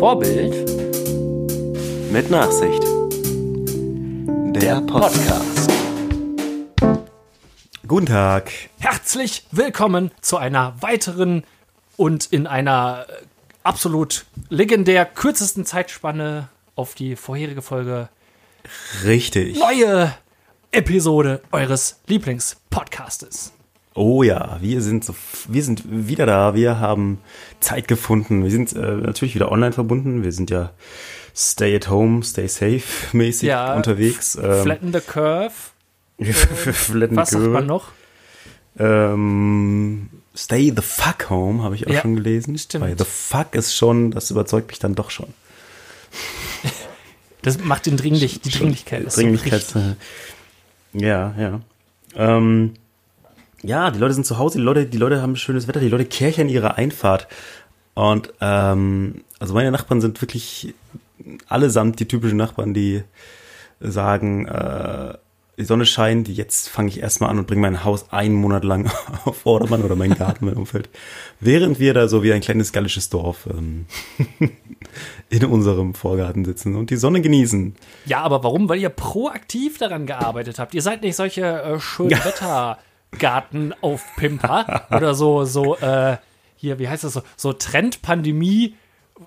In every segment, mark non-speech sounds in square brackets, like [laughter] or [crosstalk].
Vorbild Mit Nachsicht. Der Podcast. Guten Tag. Herzlich willkommen zu einer weiteren und in einer äh, absolut legendär kürzesten Zeitspanne auf die vorherige Folge Richtig. neue Episode eures Lieblingspodcastes. Oh ja, wir sind so, wir sind wieder da. Wir haben Zeit gefunden. Wir sind äh, natürlich wieder online verbunden. Wir sind ja Stay at Home, Stay Safe [laughs] mäßig Ja, unterwegs. Ähm, Flatten the Curve. [laughs] Flatten Was sagt Curve. man noch? Ähm, Stay the fuck home habe ich auch Ja, schon gelesen. stimmt. Weil the fuck ist schon, das überzeugt mich dann doch schon. [laughs] Das macht den Dringlich, die Dringlichkeit. ist so Dringlichkeit. richtig. äh, ja, ja. Ähm, ja, die Leute sind zu Hause, die Leute, die Leute haben schönes Wetter, die Leute kirchern ihre Einfahrt. Und ähm, also meine Nachbarn sind wirklich allesamt die typischen Nachbarn, die sagen, äh, die Sonne scheint, jetzt fange ich erstmal an und bringe mein Haus einen Monat lang [laughs] auf Vordermann oder meinen Garten, mein Umfeld. Während wir da so wie ein kleines gallisches Dorf ähm, [laughs] in unserem Vorgarten sitzen und die Sonne genießen. Ja, aber warum? Weil ihr proaktiv daran gearbeitet habt. Ihr seid nicht solche äh, schönen [laughs] Wettergartenaufpimper oder so, so, äh, hier, wie heißt das so, so Trendpandemie.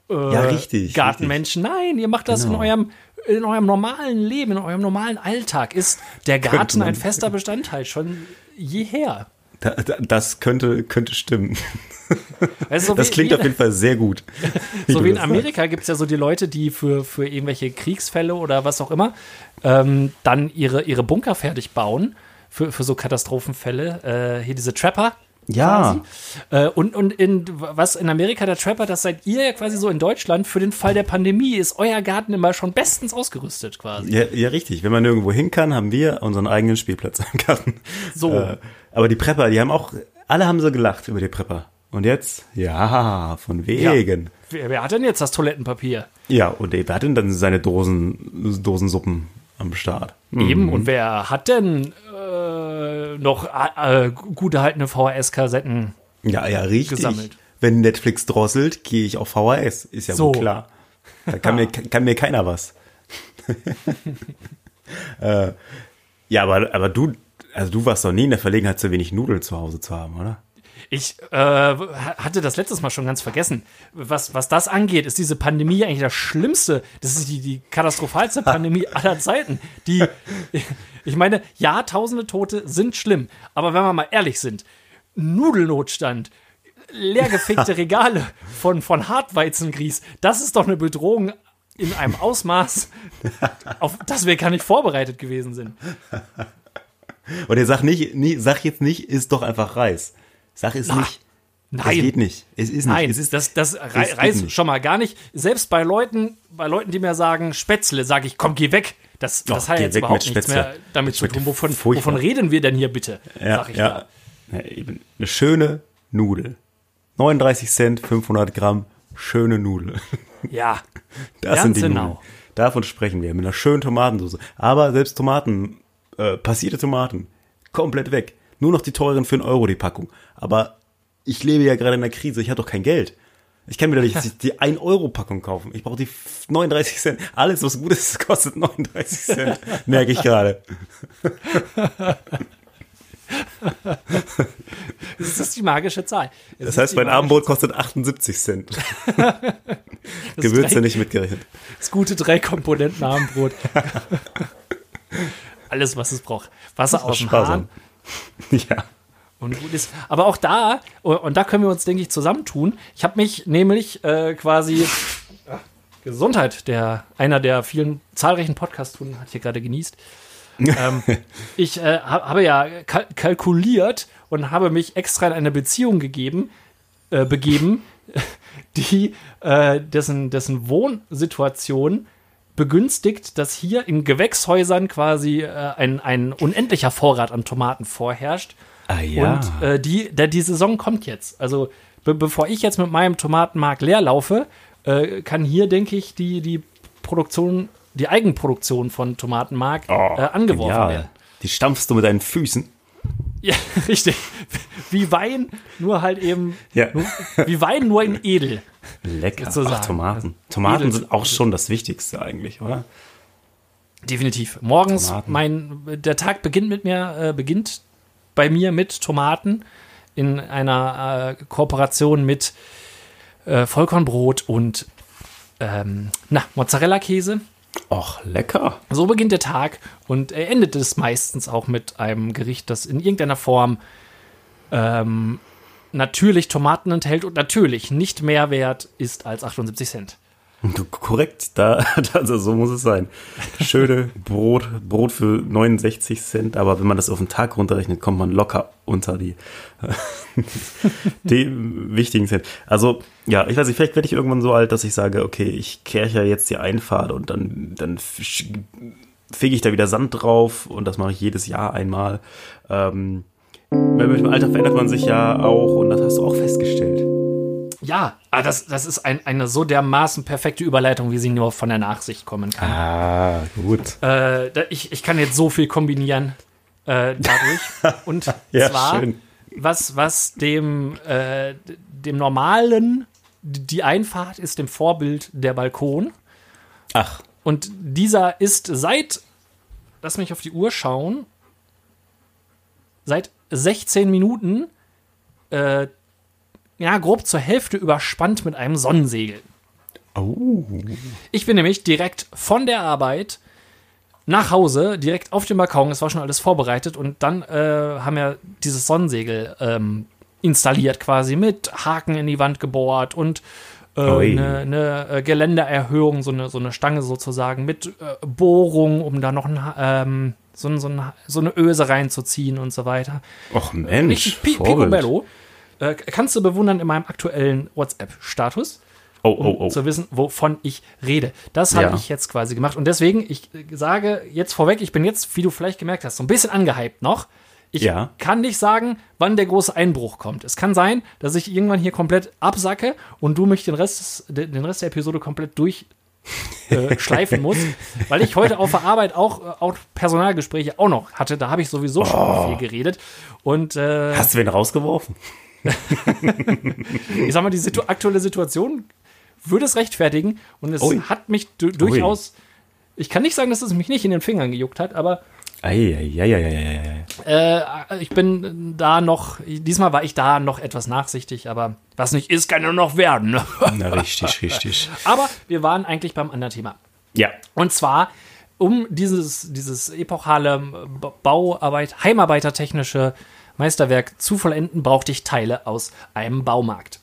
Äh, Ja, richtig, Gartenmenschen. Nein, ihr macht das Genau. in eurem in eurem normalen Leben, in eurem normalen Alltag ist der Garten ein fester Bestandteil schon jeher. Da, da, das könnte, könnte stimmen. Also so Das klingt wie, auf jeden Fall sehr gut. [laughs] So wie in Amerika gibt es ja so die Leute, die für, für irgendwelche Kriegsfälle oder was auch immer ähm, dann ihre, ihre Bunker fertig bauen für, für so Katastrophenfälle. Äh, hier diese Trapper. Ja. Äh, und und in, was in Amerika der Trapper, das seid ihr ja quasi so in Deutschland. Für den Fall der Pandemie ist euer Garten immer schon bestens ausgerüstet quasi. Ja, ja, richtig. Wenn man nirgendwo hin kann, haben wir unseren eigenen Spielplatz im Garten. So. Äh, aber die Prepper, die haben auch, alle haben so gelacht über die Prepper. Und jetzt? Ja, von wegen. Wer, wer hat denn jetzt das Toilettenpapier? Ja, und wer hat denn dann seine Dosen, Dosensuppen am Start? Eben. Und wer hat denn äh, noch äh, äh, gut erhaltene VHS-Kassetten? Ja, ja, richtig. Gesammelt. Wenn Netflix drosselt, gehe ich auf VHS. Ist ja So. wohl klar. Da kann mir, [laughs] kann mir keiner was. [laughs] äh, ja, aber, aber du, also du warst doch nie in der Verlegenheit, zu wenig Nudeln zu Hause zu haben, oder? Ich äh, hatte das letztes Mal schon ganz vergessen. Was, was das angeht, ist diese Pandemie eigentlich das Schlimmste. Das ist die, die katastrophalste [laughs] Pandemie aller Zeiten. Die, ich meine, ja, tausende Tote sind schlimm. Aber wenn wir mal ehrlich sind, Nudelnotstand, leergefickte [laughs] Regale von, von Hartweizengrieß, das ist doch eine Bedrohung in einem Ausmaß, auf das wir gar nicht vorbereitet gewesen sind. Und er sagt nicht, nie, sag jetzt nicht, ist doch einfach Reis. Sag es Na, nicht. nein. Es geht nicht. Es ist nicht. Nein, es ist, das, das rei reißt nicht. schon mal gar nicht. Selbst bei Leuten, bei Leuten, die mir sagen, Spätzle, sage ich, komm, geh weg. Das, das Och, hat jetzt überhaupt nichts Spätzle. mehr damit zu tun. Wovon, wovon reden wir denn hier bitte? ja, sag ich ja. ja eben. Eine schöne Nudel. 39 Cent, 500 Gramm, schöne Nudel. da. Ja, [laughs] Das Ganz sind die genau. Nudeln. Davon sprechen wir. Mit einer schönen Tomatensauce. Aber selbst Tomaten, äh, passierte Tomaten, komplett weg. Nur noch die teuren für einen Euro die Packung. Aber ich lebe ja gerade in der Krise. Ich habe doch kein Geld. Ich kann mir doch nicht [laughs] die 1-Euro-Packung kaufen. Ich brauche die 39 Cent. Alles, was gut ist, [laughs] kostet 39 Cent. Merke ich gerade. [laughs] das ist die magische Zahl. Es Das heißt, mein Abendbrot kostet 78 Cent. Gewürze nicht mitgerechnet. Das gute drei Komponenten Abendbrot. Alles, was es braucht. Wasser aus dem Hahn. [laughs] Ja. Und gut ist. Aber auch da, und da können wir uns, denke ich, zusammentun. Ich habe mich nämlich äh, quasi Gesundheit, der einer der vielen zahlreichen Podcast-Touren hat hier gerade genießt. ähm, [laughs] ich äh, hab, habe ja kal kalkuliert und habe mich extra in eine Beziehung gegeben, äh, begeben, [laughs] die äh, dessen, dessen Wohnsituation begünstigt, dass hier in Gewächshäusern quasi äh, ein, ein unendlicher Vorrat an Tomaten vorherrscht. Ah ja. Und äh, die, der, die Saison kommt jetzt. Also be bevor ich jetzt mit meinem Tomatenmark leer laufe, äh, kann hier, denke ich, die, die Produktion, die Eigenproduktion von Tomatenmark äh, angeworfen genial. werden. Die stampfst du mit deinen Füßen. Ja, [laughs] richtig. Wie Wein, nur halt eben, Ja. nur, wie Wein, nur in edel. Lecker. Sozusagen. Ach, Tomaten. Tomaten Edel- sind auch schon das Wichtigste eigentlich, oder? Definitiv. Morgens, Tomaten. mein, der Tag beginnt mit mir, äh, beginnt bei mir mit Tomaten in einer äh, Kooperation mit äh, Vollkornbrot und ähm, na, Mozzarella-Käse. Och, lecker. So beginnt der Tag und er endet es meistens auch mit einem Gericht, das in irgendeiner Form ähm, natürlich Tomaten enthält und natürlich nicht mehr wert ist als 78 Cent. Du, korrekt, da, [laughs] also so muss es sein. Schöne Brot, Brot für 69 Cent, aber wenn man das auf den Tag runterrechnet, kommt man locker unter die, [laughs] die wichtigen Cent. Also, ja, ich weiß nicht, vielleicht werde ich irgendwann so alt, dass ich sage, okay, ich kehre ja jetzt die Einfahrt und dann, dann fege ich da wieder Sand drauf und das mache ich jedes Jahr einmal. Ähm, mit dem Alter verändert man sich ja auch und das hast du auch festgestellt. Ja, ah, das, das ist ein, eine so dermaßen perfekte Überleitung, wie sie nur von der Nachsicht kommen kann. Ah, gut. Äh, ich, ich kann jetzt so viel kombinieren äh, dadurch. [laughs] Und Ja, zwar, schön. was, was dem, äh, dem normalen, die Einfahrt ist dem Vorbild der Balkon. Ach, Und dieser ist seit, lass mich auf die Uhr schauen, seit 16 Minuten, äh, ja, grob zur Hälfte überspannt mit einem Sonnensegel. oh. Ich bin nämlich direkt von der Arbeit nach Hause, direkt auf dem Balkon, es war schon alles vorbereitet und dann äh, haben wir dieses Sonnensegel ähm, installiert quasi mit Haken in die Wand gebohrt und äh, eine, äh, Geländeerhöhung, so eine, so eine Stange sozusagen mit äh, Bohrung, um da noch ein, ähm, so, ein- so, ein, so eine Öse reinzuziehen und so weiter. Och Mensch, Richtig pi picobello. Äh, kannst du bewundern in meinem aktuellen WhatsApp-Status Oh, um oh, oh. zu wissen, wovon ich rede. Das habe Ja. ich jetzt quasi gemacht. Und deswegen, ich äh, sage jetzt vorweg, ich bin jetzt, wie du vielleicht gemerkt hast, so ein bisschen angehypt noch. Ich Ja. kann nicht sagen, wann der große Einbruch kommt. Es kann sein, dass ich irgendwann hier komplett absacke und du mich den Rest, des- den Rest der Episode komplett durch äh, [laughs] schleifen muss, weil ich heute auf der Arbeit auch, äh, auch Personalgespräche auch noch hatte. Da habe ich sowieso schon viel geredet. Und äh, Hast du wen rausgeworfen? [laughs] ich sag mal, die Situ aktuelle Situation würde es rechtfertigen und es Ui. hat mich du durchaus. Ich kann nicht sagen, dass es mich nicht in den Fingern gejuckt hat, aber Eieieiei. äh, ich bin da noch, diesmal war ich da noch etwas nachsichtig, aber was nicht ist, kann nur noch werden. ne? [laughs] Na, richtig, richtig. aber wir waren eigentlich beim anderen Thema. Ja. Und zwar, um dieses, dieses epochale Ba- Bauarbeit, heimarbeitertechnische Meisterwerk zu vollenden, brauchte ich Teile aus einem Baumarkt.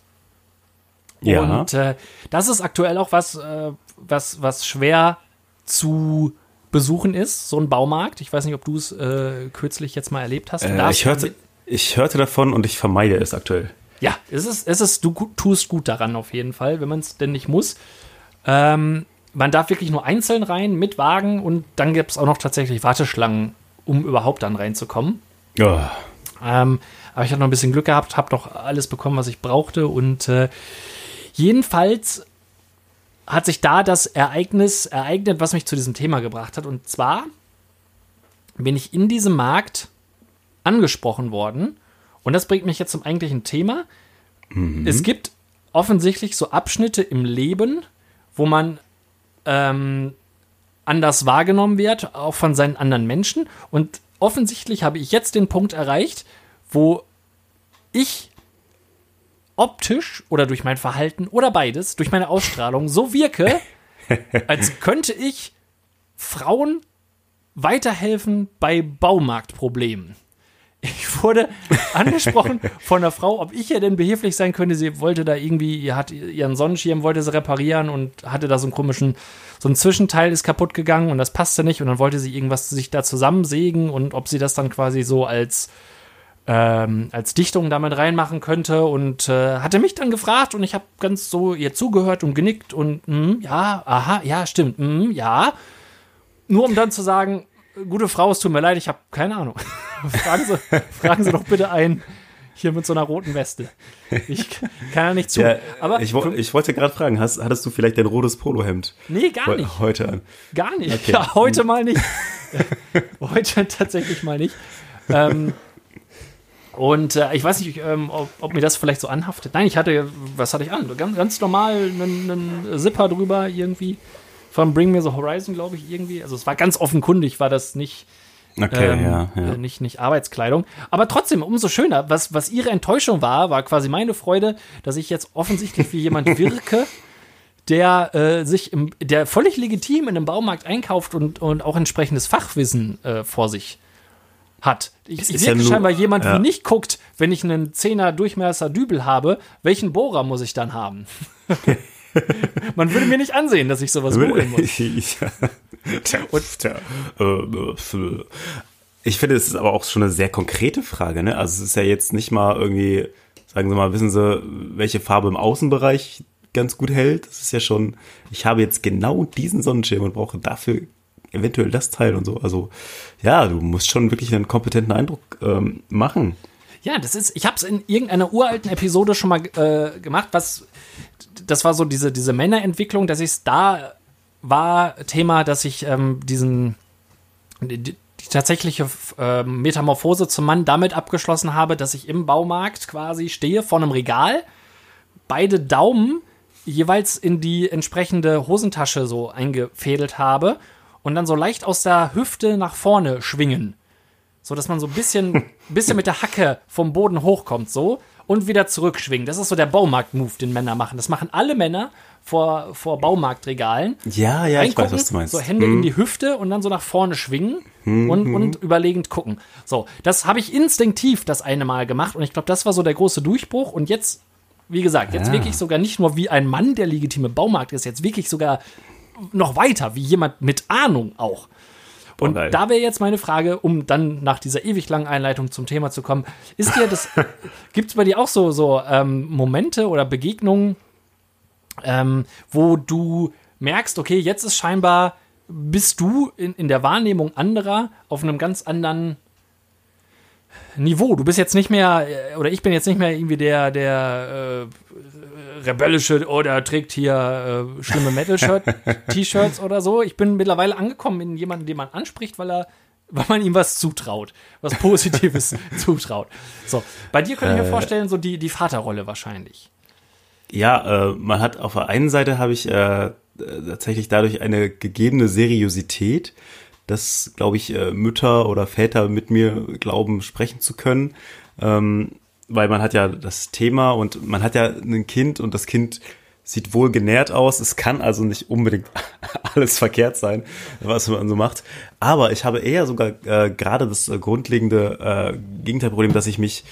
Ja. Und äh, das ist aktuell auch was, äh, was, was schwer zu besuchen ist, so ein Baumarkt. Ich weiß nicht, ob du es äh, kürzlich jetzt mal erlebt hast. Äh, ich, hörte, ich hörte davon und ich vermeide es aktuell. ja, es ist, es ist, du tust gut daran auf jeden Fall, wenn man es denn nicht muss. Ähm, man darf wirklich nur einzeln rein mit Wagen und dann gibt es auch noch tatsächlich Warteschlangen, um überhaupt dann reinzukommen. Oh. Ähm, aber ich hatte noch ein bisschen Glück gehabt, habe doch alles bekommen, was ich brauchte. Und äh, jedenfalls hat sich da das Ereignis ereignet, was mich zu diesem Thema gebracht hat. Und zwar bin ich in diesem Markt angesprochen worden. Und das bringt mich jetzt zum eigentlichen Thema. Es gibt offensichtlich so Abschnitte im Leben, wo man ähm, anders wahrgenommen wird, auch von seinen anderen Menschen. Und offensichtlich habe ich jetzt den Punkt erreicht, wo ich optisch oder durch mein Verhalten oder beides, durch meine Ausstrahlung so wirke, [laughs] als könnte ich Frauen weiterhelfen bei Baumarktproblemen. Ich wurde angesprochen von einer Frau, ob ich ihr denn behilflich sein könnte. Sie wollte da irgendwie, ihr hat ihren Sonnenschirm wollte sie reparieren und hatte da so einen komischen, so ein Zwischenteil ist kaputt gegangen und das passte nicht und dann wollte sie irgendwas sich da zusammensägen und ob sie das dann quasi so als ähm, als Dichtung damit reinmachen könnte und äh, hatte mich dann gefragt und ich habe ganz so ihr zugehört und genickt und mm, ja, aha, ja, stimmt, mm, ja. Nur um dann zu sagen, gute Frau, es tut mir leid, ich habe keine Ahnung. [laughs] fragen, Sie, fragen Sie doch bitte ein hier mit so einer roten Weste. Ich kann ja nicht zu. Ja, aber ich, wo- ich wollte gerade fragen, hast, hattest du vielleicht dein rotes Polohemd nee, gar nicht. heute an? Gar nicht. Okay. Ja, heute mal nicht. [laughs] heute tatsächlich mal nicht. Ähm, Und äh, ich weiß nicht, ähm, ob, ob, mir das vielleicht so anhaftet. Nein, ich hatte, was hatte ich an? Ganz, ganz normal einen, einen Zipper drüber irgendwie. Von Bring Me the Horizon, glaube ich, irgendwie. Also es war ganz offenkundig, war das nicht, okay, ähm, ja, ja. Äh, nicht, nicht Arbeitskleidung. Aber trotzdem, umso schöner. Was, was ihre Enttäuschung war, war quasi meine Freude, dass ich jetzt offensichtlich wie jemand [laughs] wirke, der äh, sich im, der völlig legitim in einem Baumarkt einkauft und, und auch entsprechendes Fachwissen äh, vor sich hat. Ich, ich wirke ja scheinbar jemand, ja. wie nicht guckt, wenn ich einen 10er Durchmesser Dübel habe, welchen Bohrer muss ich dann haben? [laughs] [laughs] Man würde mir nicht ansehen, dass ich sowas googeln muss. [laughs] [laughs] Äh, äh, ich finde, es ist aber auch schon eine sehr konkrete Frage. Ne? Also es ist ja jetzt nicht mal irgendwie, sagen Sie mal, wissen Sie, welche Farbe im Außenbereich ganz gut hält? Das ist ja schon, ich habe jetzt genau diesen Sonnenschirm und brauche dafür eventuell das Teil und so. Also ja, du musst schon wirklich einen kompetenten Eindruck ähm, machen. Ja, das ist, ich habe es in irgendeiner uralten Episode schon mal äh, gemacht, was, das war so diese, diese Männerentwicklung, dass ich es da war Thema, dass ich ähm, diesen, die, die tatsächliche äh, Metamorphose zum Mann damit abgeschlossen habe, dass ich im Baumarkt quasi stehe vor einem Regal, beide Daumen jeweils in die entsprechende Hosentasche so eingefädelt habe und dann so leicht aus der Hüfte nach vorne schwingen. So dass man so ein bisschen, [laughs] bisschen mit der Hacke vom Boden hochkommt, so und wieder zurückschwingen. Das ist so der Baumarkt-Move, den Männer machen. Das machen alle Männer vor, vor Baumarktregalen. Ja, ja, ich weiß, was du meinst. So Hände hm. in die Hüfte und dann so nach vorne schwingen hm, und, hm. und überlegend gucken. So, das habe ich instinktiv das eine Mal gemacht und ich glaube, das war so der große Durchbruch. Und jetzt, wie gesagt, jetzt ja. wirklich sogar nicht nur wie ein Mann, der legitime Baumarkt ist, jetzt wirklich sogar noch weiter, wie jemand mit Ahnung auch. Und oh da wäre jetzt meine Frage, um dann nach dieser ewig langen Einleitung zum Thema zu kommen, ist dir das, [laughs] gibt es bei dir auch so, so ähm, Momente oder Begegnungen, ähm, wo du merkst, okay, jetzt ist scheinbar, bist du in, in der Wahrnehmung anderer auf einem ganz anderen Niveau. Du bist jetzt nicht mehr, äh, oder ich bin jetzt nicht mehr irgendwie der, der äh, rebellische oder trägt hier äh, schlimme Metal-T-Shirts [laughs] oder so. Ich bin mittlerweile angekommen in jemanden, den man anspricht, weil er weil man ihm was zutraut, was Positives [laughs] zutraut. So, bei dir könnte ich mir äh. vorstellen, so die, die Vaterrolle wahrscheinlich. Ja, äh, man hat auf der einen Seite habe ich äh, tatsächlich dadurch eine gegebene Seriosität, dass, glaube ich, äh, Mütter oder Väter mit mir glauben, sprechen zu können. Ähm, weil man hat ja das Thema und man hat ja ein Kind und das Kind sieht wohl genährt aus. Es kann also nicht unbedingt [laughs] alles verkehrt sein, was man so macht. Aber ich habe eher sogar äh, gerade das äh, grundlegende äh, Gegenteilproblem, dass ich mich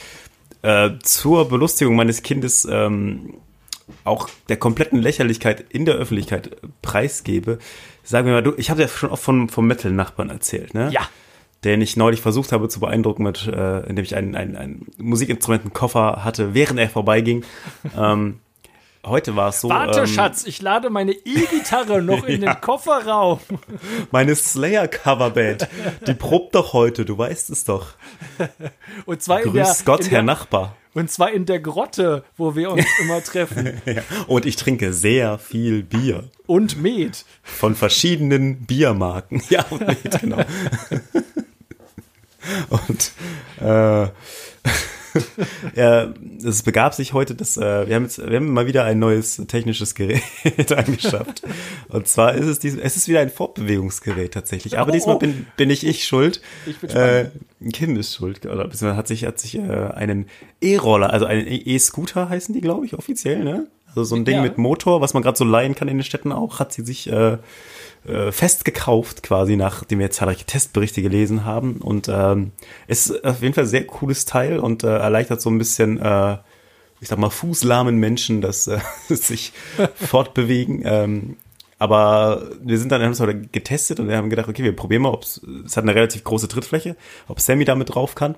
äh, zur Belustigung meines Kindes ähm, auch der kompletten Lächerlichkeit in der Öffentlichkeit preisgebe. Sagen wir mal, du, ich habe ja schon oft von, vom Metal-Nachbarn erzählt, ne? Ja. Den ich neulich versucht habe zu beeindrucken, mit, äh, indem ich einen, einen, einen Musikinstrumentenkoffer hatte, während er vorbeiging. [laughs] ähm, heute war es so. Warte, ähm, Schatz, ich lade meine E-Gitarre noch in [laughs] ja. den Kofferraum. Meine Slayer-Coverband, die probt doch heute, du weißt es doch. Und zwar Grüß in der, Gott, in Herr Nachbar. Und zwar in der Grotte, wo wir uns [laughs] immer treffen. ja. Und ich trinke sehr viel Bier. Und Met. Von verschiedenen Biermarken. Ja, und Met, genau. Und äh, [laughs] ja, es begab sich heute, dass äh, wir haben jetzt, wir haben mal wieder ein neues technisches Gerät [laughs] angeschafft. Und zwar ist es diesem, es ist wieder ein Fortbewegungsgerät tatsächlich. Aber oh, diesmal bin, bin ich ich schuld. Ich bin äh, Kim ist schuld. Oder beziehungsweise hat sich hat sich äh, einen E-Roller, also einen E-Scooter heißen die, glaube ich, offiziell, ne? Also so ein Ding ja. mit Motor, was man gerade so leihen kann in den Städten auch, hat sie sich äh, äh, fest gekauft, quasi, nachdem wir zahlreiche Testberichte gelesen haben. Und ähm, es ist auf jeden Fall ein sehr cooles Teil und äh, erleichtert so ein bisschen, äh, ich sag mal, fußlahmen Menschen, dass äh, [laughs] sich fortbewegen. Ähm, aber wir sind dann haben es getestet und wir haben gedacht, okay, wir probieren mal, ob es hat eine relativ große Trittfläche, ob Sammy damit drauf kann.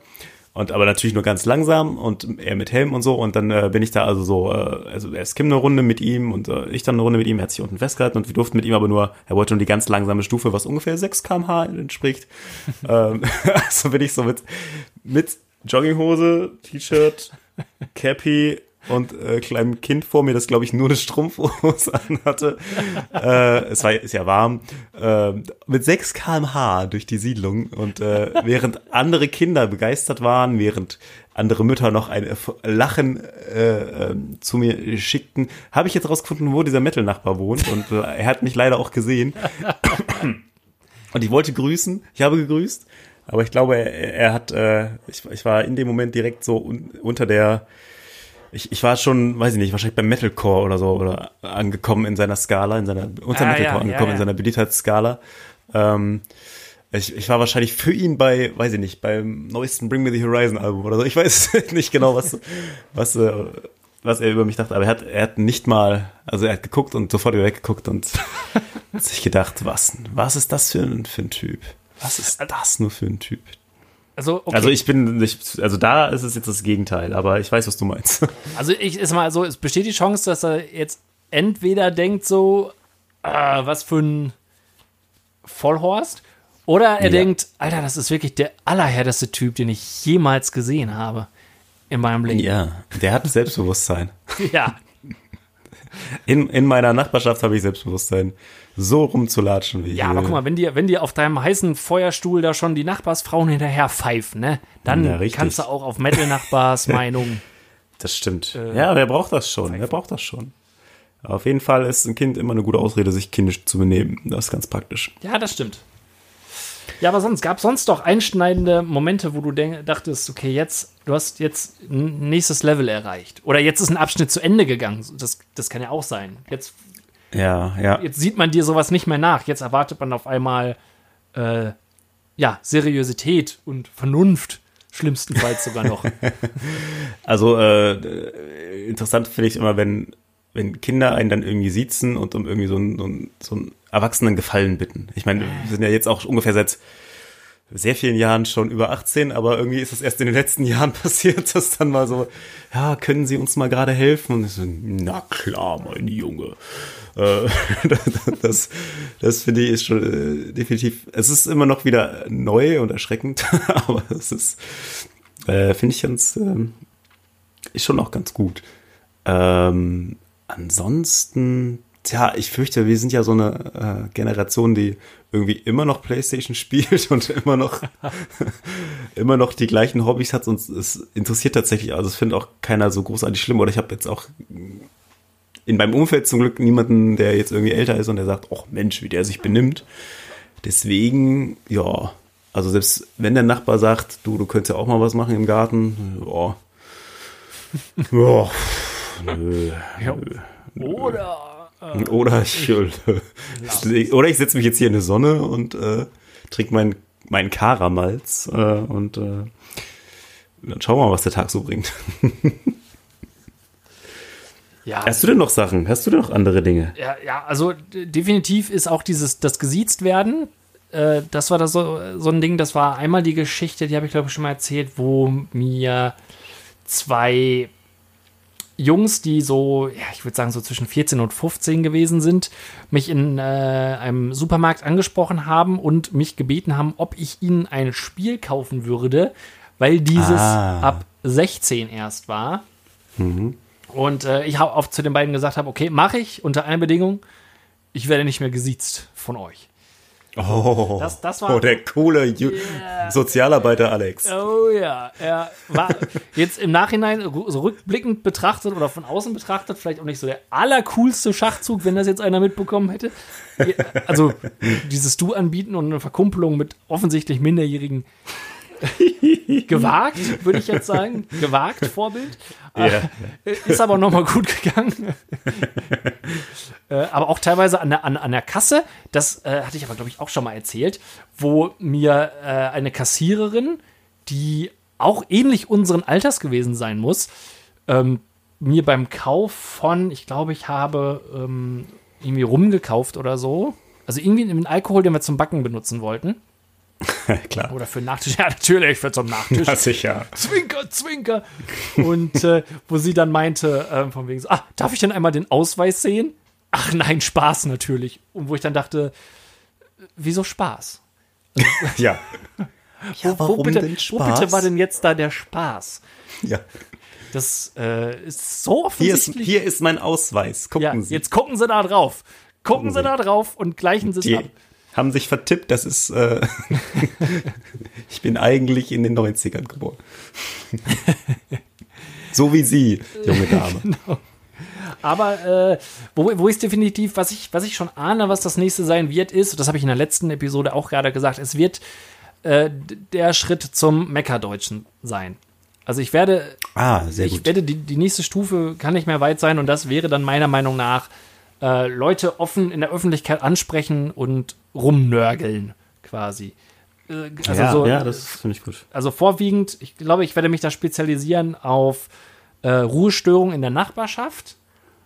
Und aber natürlich nur ganz langsam und er mit Helm und so. Und dann äh, bin ich da also so, äh, also erst Kim eine Runde mit ihm und äh, ich dann eine Runde mit ihm. Er hat sich unten festgehalten und wir durften mit ihm aber nur, er wollte nur die ganz langsame Stufe, was ungefähr 6 kmh entspricht. [laughs] ähm, [laughs] also bin ich so mit, mit Jogginghose, T-Shirt, [laughs] Cappy und äh, kleinem Kind vor mir, das glaube ich nur eine Strumpfhose [laughs] anhatte. äh, es war ist ja warm. Äh, mit 6 km/h durch die Siedlung und äh, während andere Kinder begeistert waren, während andere Mütter noch ein Lachen äh, äh, zu mir schickten, habe ich jetzt rausgefunden, wo dieser Metal-Nachbar wohnt und äh, er hat mich leider auch gesehen. [laughs] und ich wollte grüßen, ich habe gegrüßt, aber ich glaube, er, er hat, äh, ich, ich war in dem Moment direkt so un, unter der ich, ich war schon, weiß ich nicht, wahrscheinlich beim Metalcore oder so oder angekommen in seiner Skala, in seiner unter ah, Metalcore ja, angekommen ja, ja. in seiner Beliebtheitsskala. Ähm, ich, ich war wahrscheinlich für ihn bei, weiß ich nicht, beim neuesten Bring Me the Horizon Album oder so. Ich weiß [laughs] nicht genau, was, was, äh, was er über mich dachte, aber er hat, er hat nicht mal, also er hat geguckt und sofort wieder weggeguckt und [laughs] sich gedacht, was, was ist das für ein, für ein Typ? Was ist das nur für ein Typ? Also, okay. also ich bin, ich, also da ist es jetzt das Gegenteil, aber ich weiß, was du meinst. [laughs] Also ich ist mal so, es besteht die Chance, dass er jetzt entweder denkt so, äh, was für ein Vollhorst, oder er ja. denkt, Alter, das ist wirklich der allerhärteste Typ, den ich jemals gesehen habe in meinem Leben. Ja, der hat Selbstbewusstsein. [laughs] ja. In, in meiner Nachbarschaft habe ich Selbstbewusstsein so rumzulatschen wie Ja, aber guck mal, wenn dir, wenn dir auf deinem heißen Feuerstuhl da schon die Nachbarsfrauen hinterher pfeifen, ne, dann ja, kannst du auch auf Metal-Nachbars Meinung. [laughs] Das stimmt. Äh, ja, wer braucht das schon? Wer braucht das schon? Auf jeden Fall ist ein Kind immer eine gute Ausrede, sich kindisch zu benehmen. Das ist ganz praktisch. Ja, das stimmt. Ja, aber sonst gab es sonst doch einschneidende Momente, wo du dachtest, okay, jetzt, du hast jetzt ein nächstes Level erreicht. Oder jetzt ist ein Abschnitt zu Ende gegangen. Das, das kann ja auch sein. Jetzt ja, ja. Jetzt sieht man dir sowas nicht mehr nach. Jetzt erwartet man auf einmal äh, ja, Seriosität und Vernunft, schlimmstenfalls sogar noch. [laughs] also äh, interessant finde ich immer, wenn, wenn Kinder einen dann irgendwie sitzen und um irgendwie so einen, so einen, so einen Erwachsenen Gefallen bitten. Ich meine, wir sind ja jetzt auch ungefähr seit sehr vielen Jahren schon über 18, aber irgendwie ist es erst in den letzten [laughs] Jahren passiert, dass dann mal so, ja, können Sie uns mal gerade helfen? Und ich so, na klar, mein Junge. Äh, [laughs] das, das finde ich ist schon äh, definitiv, es ist immer noch wieder neu und erschreckend, [laughs] aber es ist, äh, finde ich ganz, äh, ist schon auch ganz gut. Ähm, ansonsten, tja, ich fürchte, wir sind ja so eine Generation, die irgendwie immer noch PlayStation [laughs] spielt und immer noch, immer noch die gleichen Hobbys hat und es interessiert tatsächlich, also es findet auch keiner so großartig schlimm oder ich habe jetzt auch in meinem Umfeld zum Glück niemanden, der jetzt irgendwie älter ist und der sagt, ach Mensch, wie der sich benimmt. Deswegen, ja, also selbst wenn der Nachbar sagt, du, du könntest ja auch mal was machen im Garten, ja. [laughs] ja, nö, ja. Oder äh, oder ich, oder ich setze mich jetzt hier in die Sonne und äh, trinke meinen mein Karamalz äh, und äh, dann schauen wir mal, was der Tag so bringt. [laughs] Ja. Hast du denn noch Sachen? Hast du denn noch andere Dinge? Ja, ja also definitiv ist auch dieses, das gesiezt werden, äh, das war das so, so ein Ding, das war einmal die Geschichte, die habe ich glaube ich schon mal erzählt, wo mir zwei Jungs, die so, ja, ich würde sagen, so zwischen 14 und 15 gewesen sind, mich in äh, einem Supermarkt angesprochen haben und mich gebeten haben, ob ich ihnen ein Spiel kaufen würde, weil dieses ah. ab 16 erst war. Mhm. Und äh, ich habe auch zu den beiden gesagt habe, okay, mache ich unter einer Bedingung, ich werde nicht mehr gesiezt von euch. Oh, das, das war, oh der coole yeah. Sozialarbeiter Alex. Oh ja, er war jetzt im Nachhinein so rückblickend betrachtet oder von außen betrachtet vielleicht auch nicht so der allercoolste Schachzug, wenn das jetzt einer mitbekommen hätte. Also dieses Du anbieten und eine Verkumpelung mit offensichtlich minderjährigen [laughs] gewagt, würde ich jetzt sagen. [laughs] Gewagt, Vorbild. Ja. Äh, ist aber nochmal gut gegangen. äh, aber auch teilweise an der, an, an der Kasse, das äh, hatte ich aber, glaube ich, auch schon mal erzählt, wo mir äh, eine Kassiererin, die auch ähnlich unseren Alters gewesen sein muss, ähm, mir beim Kauf von, ich glaube, ich habe ähm, irgendwie rumgekauft oder so. Also irgendwie einen Alkohol, den wir zum Backen benutzen wollten. [laughs] Klar. Oder für Nachtisch. [laughs] Ja, natürlich, für zum Nachtisch. Na sicher. Zwinker, zwinker. Und äh, wo sie dann meinte, äh, von wegen so, ah, darf ich denn einmal den Ausweis sehen? Ach nein, Spaß natürlich. Und wo ich dann dachte, wieso Spaß? [laughs] ja. Ja, wo, wo, bitte, wo bitte war denn jetzt da der Spaß? Ja. Das äh, ist so Hier ist, offensichtlich. hier ist mein Ausweis. Gucken ja, Sie. jetzt gucken Sie da drauf. Gucken Gucken Sie da drauf und gleichen Sie es ab. Haben sich vertippt, das ist, äh, [laughs] ich bin eigentlich in den 90ern geboren. [laughs] so wie Sie, junge [laughs] Dame. Aber äh, wo, wo ist definitiv, was ich, was ich schon ahne, was das nächste sein wird, ist, das habe ich in der letzten Episode auch gerade gesagt, es wird äh, der Schritt zum Meckerdeutschen sein. Also ich werde, Ah, sehr ich gut. werde die, die nächste Stufe kann nicht mehr weit sein und das wäre dann meiner Meinung nach äh, Leute offen in der Öffentlichkeit ansprechen und rumnörgeln quasi. Äh, Also ja, so, ja, das finde ich gut. also vorwiegend, ich glaube, ich werde mich da spezialisieren auf äh, Ruhestörungen in der Nachbarschaft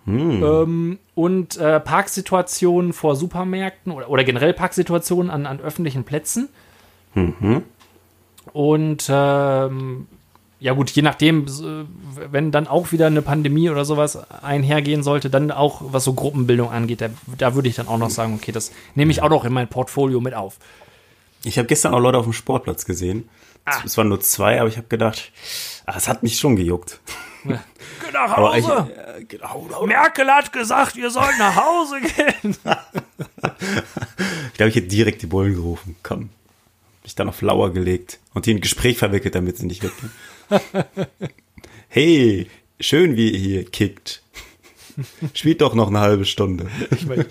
ähm, und äh, Parksituationen vor Supermärkten oder, oder generell Parksituationen an, an öffentlichen Plätzen. Und ähm, ja gut, je nachdem, s- wenn dann auch wieder eine Pandemie oder sowas einhergehen sollte, dann auch was so Gruppenbildung angeht, da, da würde ich dann auch noch sagen, okay, das nehme ich auch noch in mein Portfolio mit auf. Ich habe gestern auch Leute auf dem Sportplatz gesehen. Ah. Es waren nur zwei, aber ich habe gedacht, ah, es hat mich schon gejuckt. [laughs] Geh nach Aber ich, Hause! äh, genau, Merkel hat gesagt, ihr sollt nach Hause gehen. [laughs] ich glaube, ich hätte direkt die Bullen gerufen. Komm. Mich dann auf Lauer gelegt und die in ein Gespräch verwickelt, damit sie nicht weggehen. [laughs] hey, schön, wie ihr hier kickt. Spielt doch noch eine halbe Stunde. Ich, mein,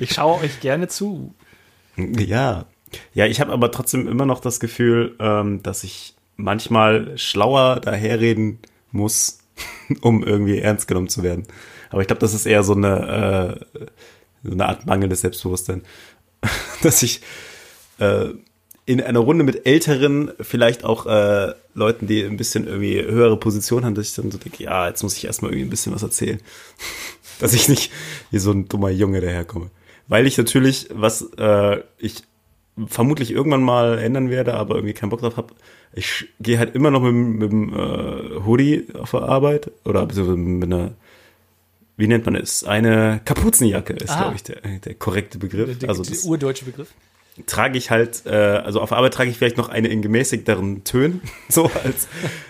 ich schaue euch gerne zu. Ja. Ja, ich habe aber trotzdem immer noch das Gefühl, ähm, dass ich manchmal schlauer daherreden muss, [laughs] um irgendwie ernst genommen zu werden. Aber ich glaube, das ist eher so eine, äh, so eine Art mangelndes Selbstbewusstsein. [laughs] dass ich äh, in einer Runde mit Älteren, vielleicht auch äh, Leuten, die ein bisschen irgendwie höhere Position haben, dass ich dann so denke, ja, jetzt muss ich erstmal irgendwie ein bisschen was erzählen. [laughs] dass ich nicht wie so ein dummer Junge daherkomme. Weil ich natürlich, was äh, ich vermutlich irgendwann mal ändern werde, aber irgendwie keinen Bock drauf habe, ich gehe halt immer noch mit, mit dem äh, Hoodie auf der Arbeit oder beziehungsweise mit einer, wie nennt man es? Eine Kapuzenjacke ist, Ah. glaube ich, der, der korrekte Begriff. Der, also der das urdeutsche Begriff. Trage ich halt, äh, also auf Arbeit trage ich vielleicht noch eine in gemäßigteren Tönen, [laughs] so als,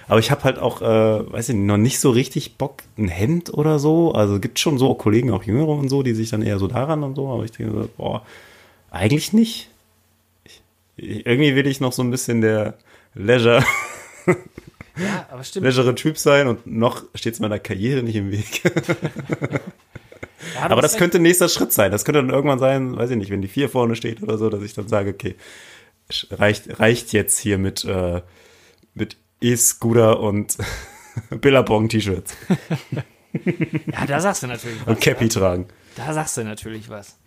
aber ich habe halt auch, äh, weiß ich nicht, noch nicht so richtig Bock, ein Hemd oder so, also gibt schon so Kollegen, auch Jüngere und so, die sich dann eher so daran und so, aber ich denke so, boah, eigentlich nicht. Ich, ich, irgendwie will ich noch so ein bisschen der Leisure, Ja, aber stimmt. leisure Typ sein und noch steht es meiner Karriere nicht im Weg. [laughs] Ja, Aber das recht. könnte nächster Schritt sein. Das könnte dann irgendwann sein, weiß ich nicht, wenn die vier vorne steht oder so, dass ich dann sage, okay, reicht, reicht jetzt hier mit, äh, mit E-Scooter und [laughs] Billabong-T-Shirts Ja, da sagst du natürlich was. und Cappy tragen. Da sagst du natürlich was.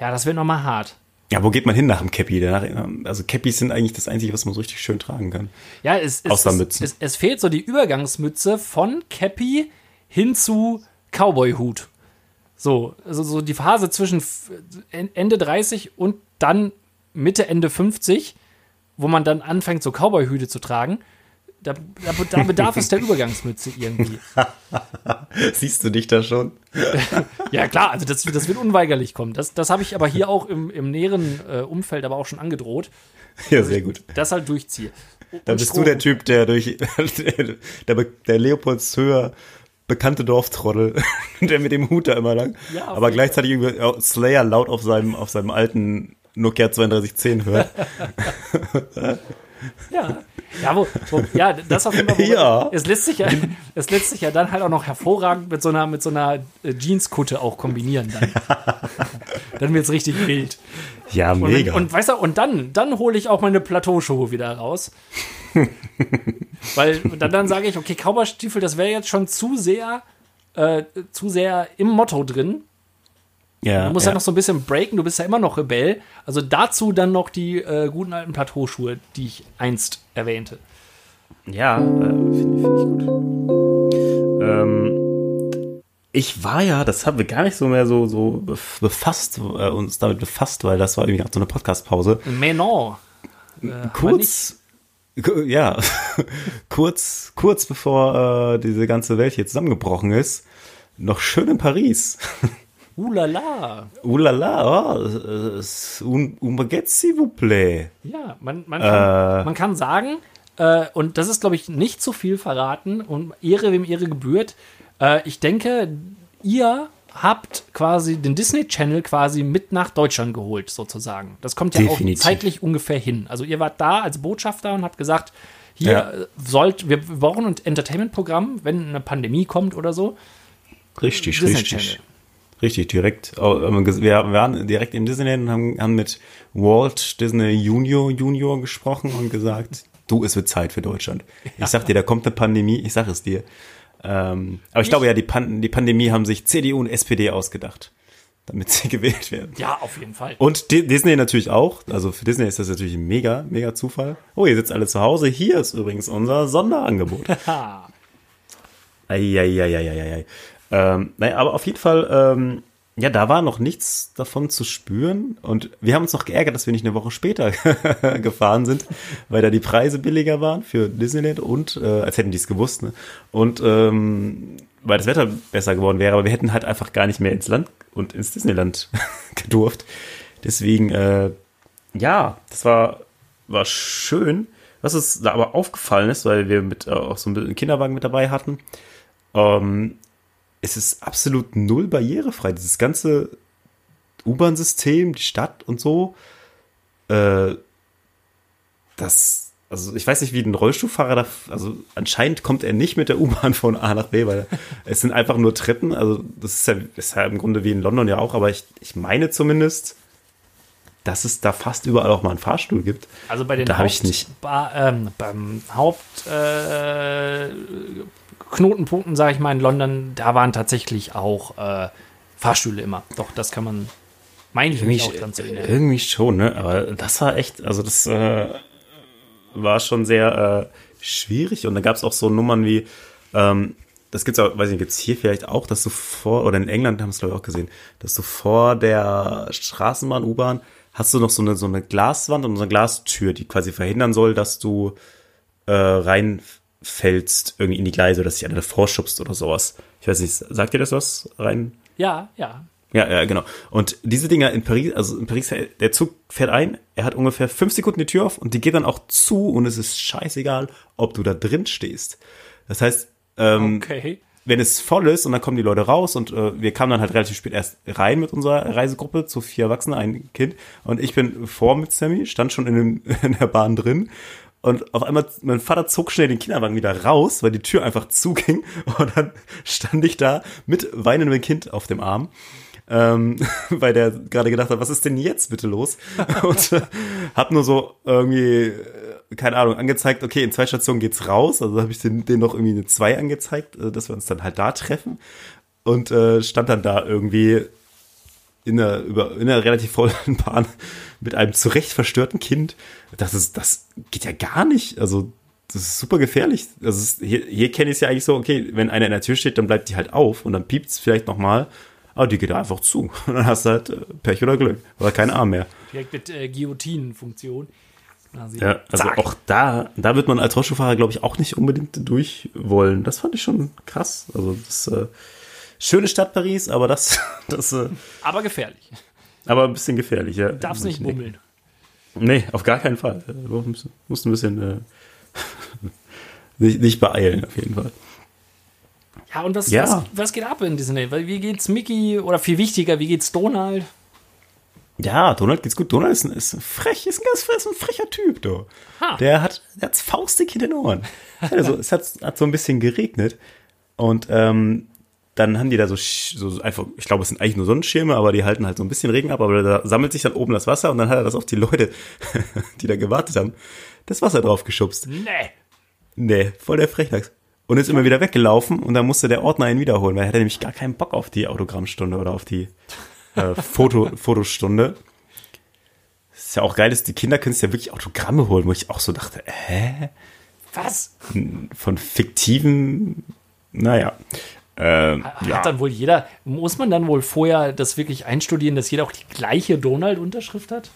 Ja, das wird nochmal hart. Ja, wo geht man hin nach dem Cappy? Danach, also Cappies sind eigentlich das Einzige, was man so richtig schön tragen kann. Ja, es, es, Außer es, Mützen. es, es fehlt so die Übergangsmütze von Cappy hin zu Cowboy-Hut. So, also so die Phase zwischen Ende 30 und dann Mitte, Ende 50, wo man dann anfängt, so Cowboy-Hüte zu tragen. Da, da, da bedarf es der [laughs] Übergangsmütze irgendwie. [laughs] Siehst du dich da schon? [laughs] Ja, klar, also das, das wird unweigerlich kommen. Das, das habe ich aber hier auch im, im näheren äh, Umfeld aber auch schon angedroht, Ja, sehr gut. das halt durchziehe. Dann Und bist du der Strom. Typ, der durch der, der, der Leopoldshöher bekannte Dorftrottel, [laughs] der mit dem Hut da immer lang, Ja, aber gleichzeitig irgendwie Slayer laut auf seinem, auf seinem alten Nokia 3210 hört. [laughs] Ja, ja, wo, wo, ja, das auf jeden Fall. Ja. Es lässt sich ja, es lässt sich ja dann halt auch noch hervorragend mit so einer, mit so einer äh, Jeanskutte auch kombinieren. Dann, [laughs] dann wird's richtig wild. Ja, Und, mega. und weißt du, und dann, dann hole ich auch meine Plateauschuhe wieder raus. [laughs] Weil dann, dann sage ich, okay, Cowboystiefel, das wäre jetzt schon zu sehr, äh, zu sehr im Motto drin. Ja, Du musst ja. ja noch so ein bisschen breaken, du bist ja immer noch Rebell. Also dazu dann noch die äh, guten alten Plateauschuhe, die ich einst erwähnte. Ja, äh, finde find ich gut. Ähm, ich war ja, das haben wir gar nicht so mehr so, so bef- befasst, äh, uns damit befasst, weil das war irgendwie gerade so eine Podcast-Pause. Mais non. Äh, Kurz, ku- ja, [laughs] kurz, kurz bevor äh, diese ganze Welt hier zusammengebrochen ist, noch schön in Paris. [laughs] Ulala. Ulala, oh, un, un baguette, s'il vous plaît. Ja, man, man, kann, Äh. man kann sagen, äh, und das ist, glaube ich, nicht zu viel verraten und Ehre, wem Ehre gebührt. Äh, ich denke, ihr habt quasi den Disney Channel quasi mit nach Deutschland geholt, sozusagen. Das kommt ja Definitiv. auch zeitlich ungefähr hin. Also ihr wart da als Botschafter und habt gesagt, hier Ja. äh, sollt, wir brauchen ein Entertainment-Programm, wenn eine Pandemie kommt oder so. Richtig, Disney richtig. Channel. Richtig, direkt. Wir waren direkt im Disneyland und haben, haben mit Walt Disney Junior Junior gesprochen und gesagt, du, es wird Zeit für Deutschland. Ich sag dir, da kommt eine Pandemie, ich sag es dir. Ähm, aber ich glaube ja, die, Pan die Pandemie haben sich CDU und SPD ausgedacht, damit sie [laughs] gewählt werden. Ja, auf jeden Fall. Und Di- Disney natürlich auch. Also für Disney ist das natürlich ein mega, mega Zufall. Oh, ihr sitzt alle zu Hause. Hier ist übrigens unser Sonderangebot. [laughs] Eieieiei. Ähm, naja, aber auf jeden Fall, ähm, ja, da war noch nichts davon zu spüren. Und wir haben uns noch geärgert, dass wir nicht eine Woche später [laughs] gefahren sind, weil da die Preise billiger waren für Disneyland und, äh, als hätten die es gewusst, ne? Und ähm, weil das Wetter besser geworden wäre, aber wir hätten halt einfach gar nicht mehr ins Land und ins Disneyland [laughs] gedurft. Deswegen, äh, ja, das war, war schön. Was uns da aber aufgefallen ist, weil wir mit äh, auch so einen Kinderwagen mit dabei hatten, ähm, es ist absolut null barrierefrei. Dieses ganze U-Bahn-System, die Stadt und so, äh, das, also ich weiß nicht, wie ein Rollstuhlfahrer da, also anscheinend kommt er nicht mit der U-Bahn von A nach B, weil [laughs] es sind einfach nur Treppen. Also das ist ja, ist ja im Grunde wie in London ja auch, aber ich, ich meine zumindest, dass es da fast überall auch mal einen Fahrstuhl gibt. Also bei den Da hab ich nicht. Ba ähm, beim Haupt äh, Knotenpunkten, sage ich mal, in London, da waren tatsächlich auch äh, Fahrstühle immer. Doch, das kann man, meine ich mich auch dran zu erinnern. irgendwie schon, ne? Aber das war echt, also das äh, war schon sehr äh, schwierig. Und da gab es auch so Nummern wie, ähm, das gibt's auch, weiß nicht, gibt's hier vielleicht auch, dass du vor, oder in England haben wir es glaube ich auch gesehen, dass du vor der Straßenbahn, U-Bahn, hast du noch so eine, so eine Glaswand und so eine Glastür, die quasi verhindern soll, dass du äh, reinfällst irgendwie in die Gleise, dass sich einer davor schubst oder sowas. Ich weiß nicht, sagt dir das was? Rein? Ja, ja. Ja, ja, genau. Und diese Dinger in Paris, also in Paris, der Zug fährt ein, er hat ungefähr fünf Sekunden die Tür auf und die geht dann auch zu und es ist scheißegal, ob du da drin stehst. Das heißt, ähm, Okay. wenn es voll ist und dann kommen die Leute raus und äh, wir kamen dann halt relativ spät erst rein mit unserer Reisegruppe zu vier Erwachsenen, ein Kind und ich bin vor mit Sammy, stand schon in, dem, [laughs] in der Bahn drin und auf einmal, mein Vater zog schnell den Kinderwagen wieder raus, weil die Tür einfach zuging und dann stand ich da mit weinendem Kind auf dem Arm. Ähm, [laughs] weil der gerade gedacht hat, was ist denn jetzt bitte los? [laughs] Und äh, hab nur so irgendwie, äh, keine Ahnung, angezeigt, okay, in zwei Stationen geht's raus. Also habe ich den, den noch irgendwie eine zwei angezeigt, äh, dass wir uns dann halt da treffen. Und äh, stand dann da irgendwie in einer, über, in einer relativ vollen [laughs] Bahn mit einem zu Recht verstörten Kind. Das ist, das geht ja gar nicht. Also, das ist super gefährlich. Das ist, hier, hier kenne ich es ja eigentlich so, okay, wenn einer in der Tür steht, dann bleibt die halt auf und dann piept's vielleicht nochmal, aber die geht einfach zu. [laughs] Und dann hast du halt äh, Pech oder Glück. Oder keinen Arm mehr. Direkt mit äh, Guillotinenfunktion. quasi. Ja, also Zack. auch da, da wird man als Rollstuhlfahrer, glaube ich, auch nicht unbedingt durch wollen. Das fand ich schon krass. Also das äh, schöne Stadt Paris, aber das, [laughs] das äh, Aber gefährlich. aber ein bisschen gefährlich. Ja. Darfst nicht bummeln. Nee, auf gar keinen Fall. Du musst, ein bisschen äh, [laughs] nicht, nicht beeilen, auf jeden Fall. Ja, und was, Ja. was, was geht ab in Disney? Weil Wie geht's Mickey oder viel wichtiger, wie geht's Donald? Ja, Donald geht's gut. Donald ist ein, ist ein frech, ist ein ganz ist ein frecher Typ, du. Ha. Der hat, der hat's faustig in den Ohren. [laughs] Also, es hat, hat so ein bisschen geregnet. Und ähm, dann haben die da so, so einfach, ich glaube, es sind eigentlich nur Sonnenschirme, aber die halten halt so ein bisschen Regen ab, aber da sammelt sich dann oben das Wasser und dann hat er das auf die Leute, [laughs] die da gewartet haben, das Wasser drauf geschubst. Nee. Nee, voll der Frechdachs. Und ist immer wieder weggelaufen und dann musste der Ordner ihn wiederholen, weil er hatte nämlich gar keinen Bock auf die Autogrammstunde oder auf die äh, [laughs] Foto, Fotostunde. Das ist ja auch geil, dass die Kinder können sich ja wirklich Autogramme holen, wo ich auch so dachte, hä? Was? Von fiktiven, naja. Ähm, Hat ja. dann wohl jeder, muss man dann wohl vorher das wirklich einstudieren, dass jeder auch die gleiche Donald-Unterschrift hat?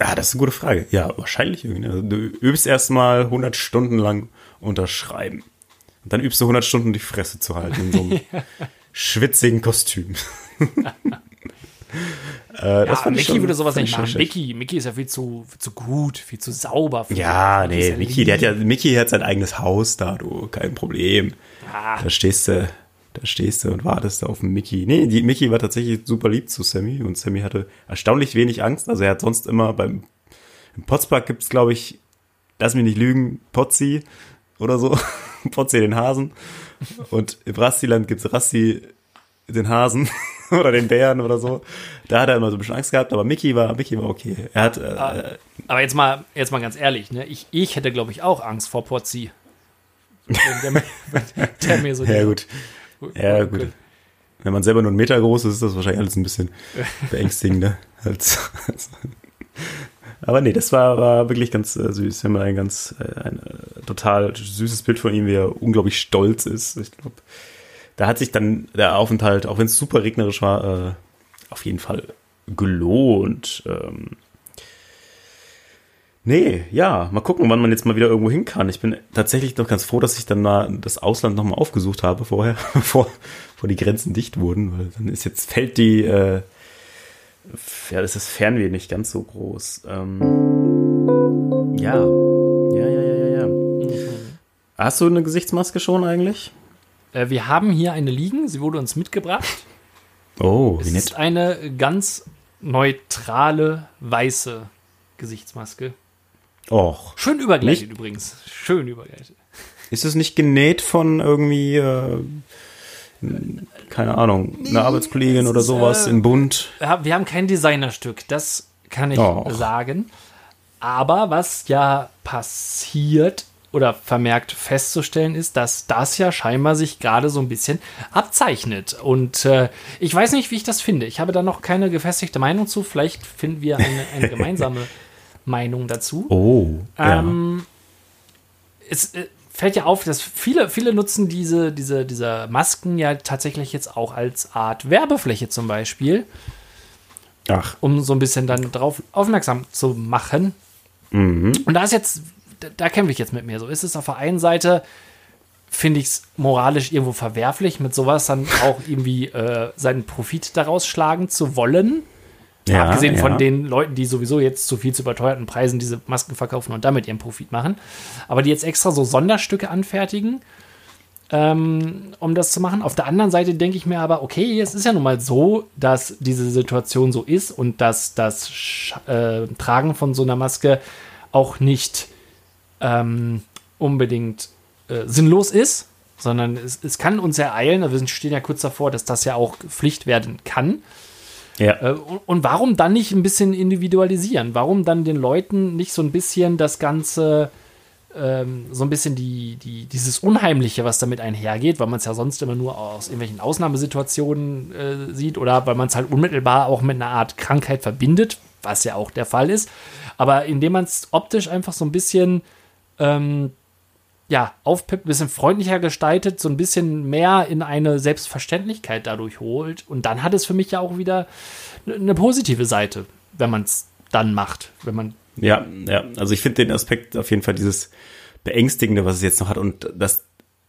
Ah, das ist eine gute Frage. Ja, wahrscheinlich irgendwie. Also, du übst erstmal 100 Stunden lang unterschreiben. Und dann übst du 100 Stunden die Fresse zu halten in so einem [laughs] schwitzigen Kostüm. [laughs] Äh, das Ja, Mickey schon- würde sowas nicht machen. schlecht. Mickey, Mickey ist ja viel zu, viel zu gut, viel zu sauber. Ja, nee, Mickey, der hat ja, Mickey hat sein eigenes Haus da, du, kein Problem. Ah, Da stehst du, da stehst du und wartest auf den Mickey. Nee, die Mickey war tatsächlich super lieb zu Sammy und Sammy hatte erstaunlich wenig Angst. Also er hat sonst immer beim, im Potspark gibt's, glaube ich, lass mich nicht lügen, Potzi oder so. [laughs] Potzi den Hasen. Und im Rastiland gibt's Rasti den Hasen [laughs] oder den Bären oder so. Da hat er immer so ein bisschen Angst gehabt, aber Mickey war, Mickey war okay. Er hat, äh, aber jetzt mal, jetzt mal ganz ehrlich, ne? ich, ich hätte, glaube ich, auch Angst vor Potzi. Der, [laughs] wenn der mir so ja gut. Ja, gut. Wenn man selber nur einen Meter groß ist, ist das wahrscheinlich alles ein bisschen [laughs] beängstigender. Als, als, [laughs] aber nee, das war, war wirklich ganz äh, süß. Wir haben ein ganz, äh, ein äh, total süßes Bild von ihm, wie er unglaublich stolz ist. Ich glaube, da hat sich dann der Aufenthalt, auch wenn es super regnerisch war, äh, auf jeden Fall gelohnt. Ähm, nee, ja, mal gucken, wann man jetzt mal wieder irgendwo hin kann. Ich bin tatsächlich noch ganz froh, dass ich dann mal das Ausland nochmal aufgesucht habe vorher, [laughs] bevor, bevor die Grenzen dicht wurden, weil dann ist jetzt, fällt die, äh, ja, das ist Fernweh nicht ganz so groß. Ähm, ja. Ja, ja, ja, ja, ja. Hast du eine Gesichtsmaske schon eigentlich? Äh, wir haben hier eine liegen, sie wurde uns mitgebracht. Oh, Es wie ist nett. eine ganz neutrale, weiße Gesichtsmaske. Och. Schön übergleitet übrigens. Schön übergleitet. Ist es nicht genäht von irgendwie, äh, keine Ahnung, einer Arbeitskollegin oder sowas äh, in haben- wir haben kein Designerstück, das kann ich Och. sagen. Aber was ja passiert oder vermerkt festzustellen ist, dass das ja scheinbar sich gerade so ein bisschen abzeichnet. Und äh, ich weiß nicht, wie ich das finde. Ich habe da noch keine gefestigte Meinung zu. Vielleicht finden wir eine, eine [laughs] gemeinsame Meinung dazu. Oh, ja. Ähm, es äh, fällt ja auf, dass viele, viele nutzen diese, diese, diese Masken ja tatsächlich jetzt auch als Art Werbefläche zum Beispiel, Ach, um so ein bisschen dann darauf aufmerksam zu machen. mhm. Und da ist jetzt, da, da kämpfe ich jetzt mit mir. So ist es auf der einen Seite, finde ich es moralisch irgendwo verwerflich, mit sowas dann auch irgendwie äh, seinen Profit daraus schlagen zu wollen. Ja, Abgesehen ja. von den Leuten, die sowieso jetzt zu viel zu überteuerten Preisen diese Masken verkaufen und damit ihren Profit machen. Aber die jetzt extra so Sonderstücke anfertigen, ähm, um das zu machen. Auf der anderen Seite denke ich mir aber, okay, es ist ja nun mal so, dass diese Situation so ist und dass das äh, Tragen von so einer Maske auch nicht ähm, unbedingt äh, sinnlos ist, sondern es, es kann uns ereilen, also wir stehen ja kurz davor, dass das ja auch Pflicht werden kann. Ja. Äh, und, warum dann nicht ein bisschen individualisieren? Warum dann den Leuten nicht so ein bisschen das Ganze, ähm, so ein bisschen die, die, dieses Unheimliche, was damit einhergeht, weil man es ja sonst immer nur aus irgendwelchen Ausnahmesituationen äh, sieht oder weil man es halt unmittelbar auch mit einer Art Krankheit verbindet, was ja auch der Fall ist. Aber indem man es optisch einfach so ein bisschen ähm, ja, aufpippt, ein bisschen freundlicher gestaltet, so ein bisschen mehr in eine Selbstverständlichkeit dadurch holt. Und dann hat es für mich ja auch wieder eine positive Seite, wenn man es dann macht, wenn man Ja, ja, also ich finde den Aspekt auf jeden Fall dieses Beängstigende, was es jetzt noch hat und das,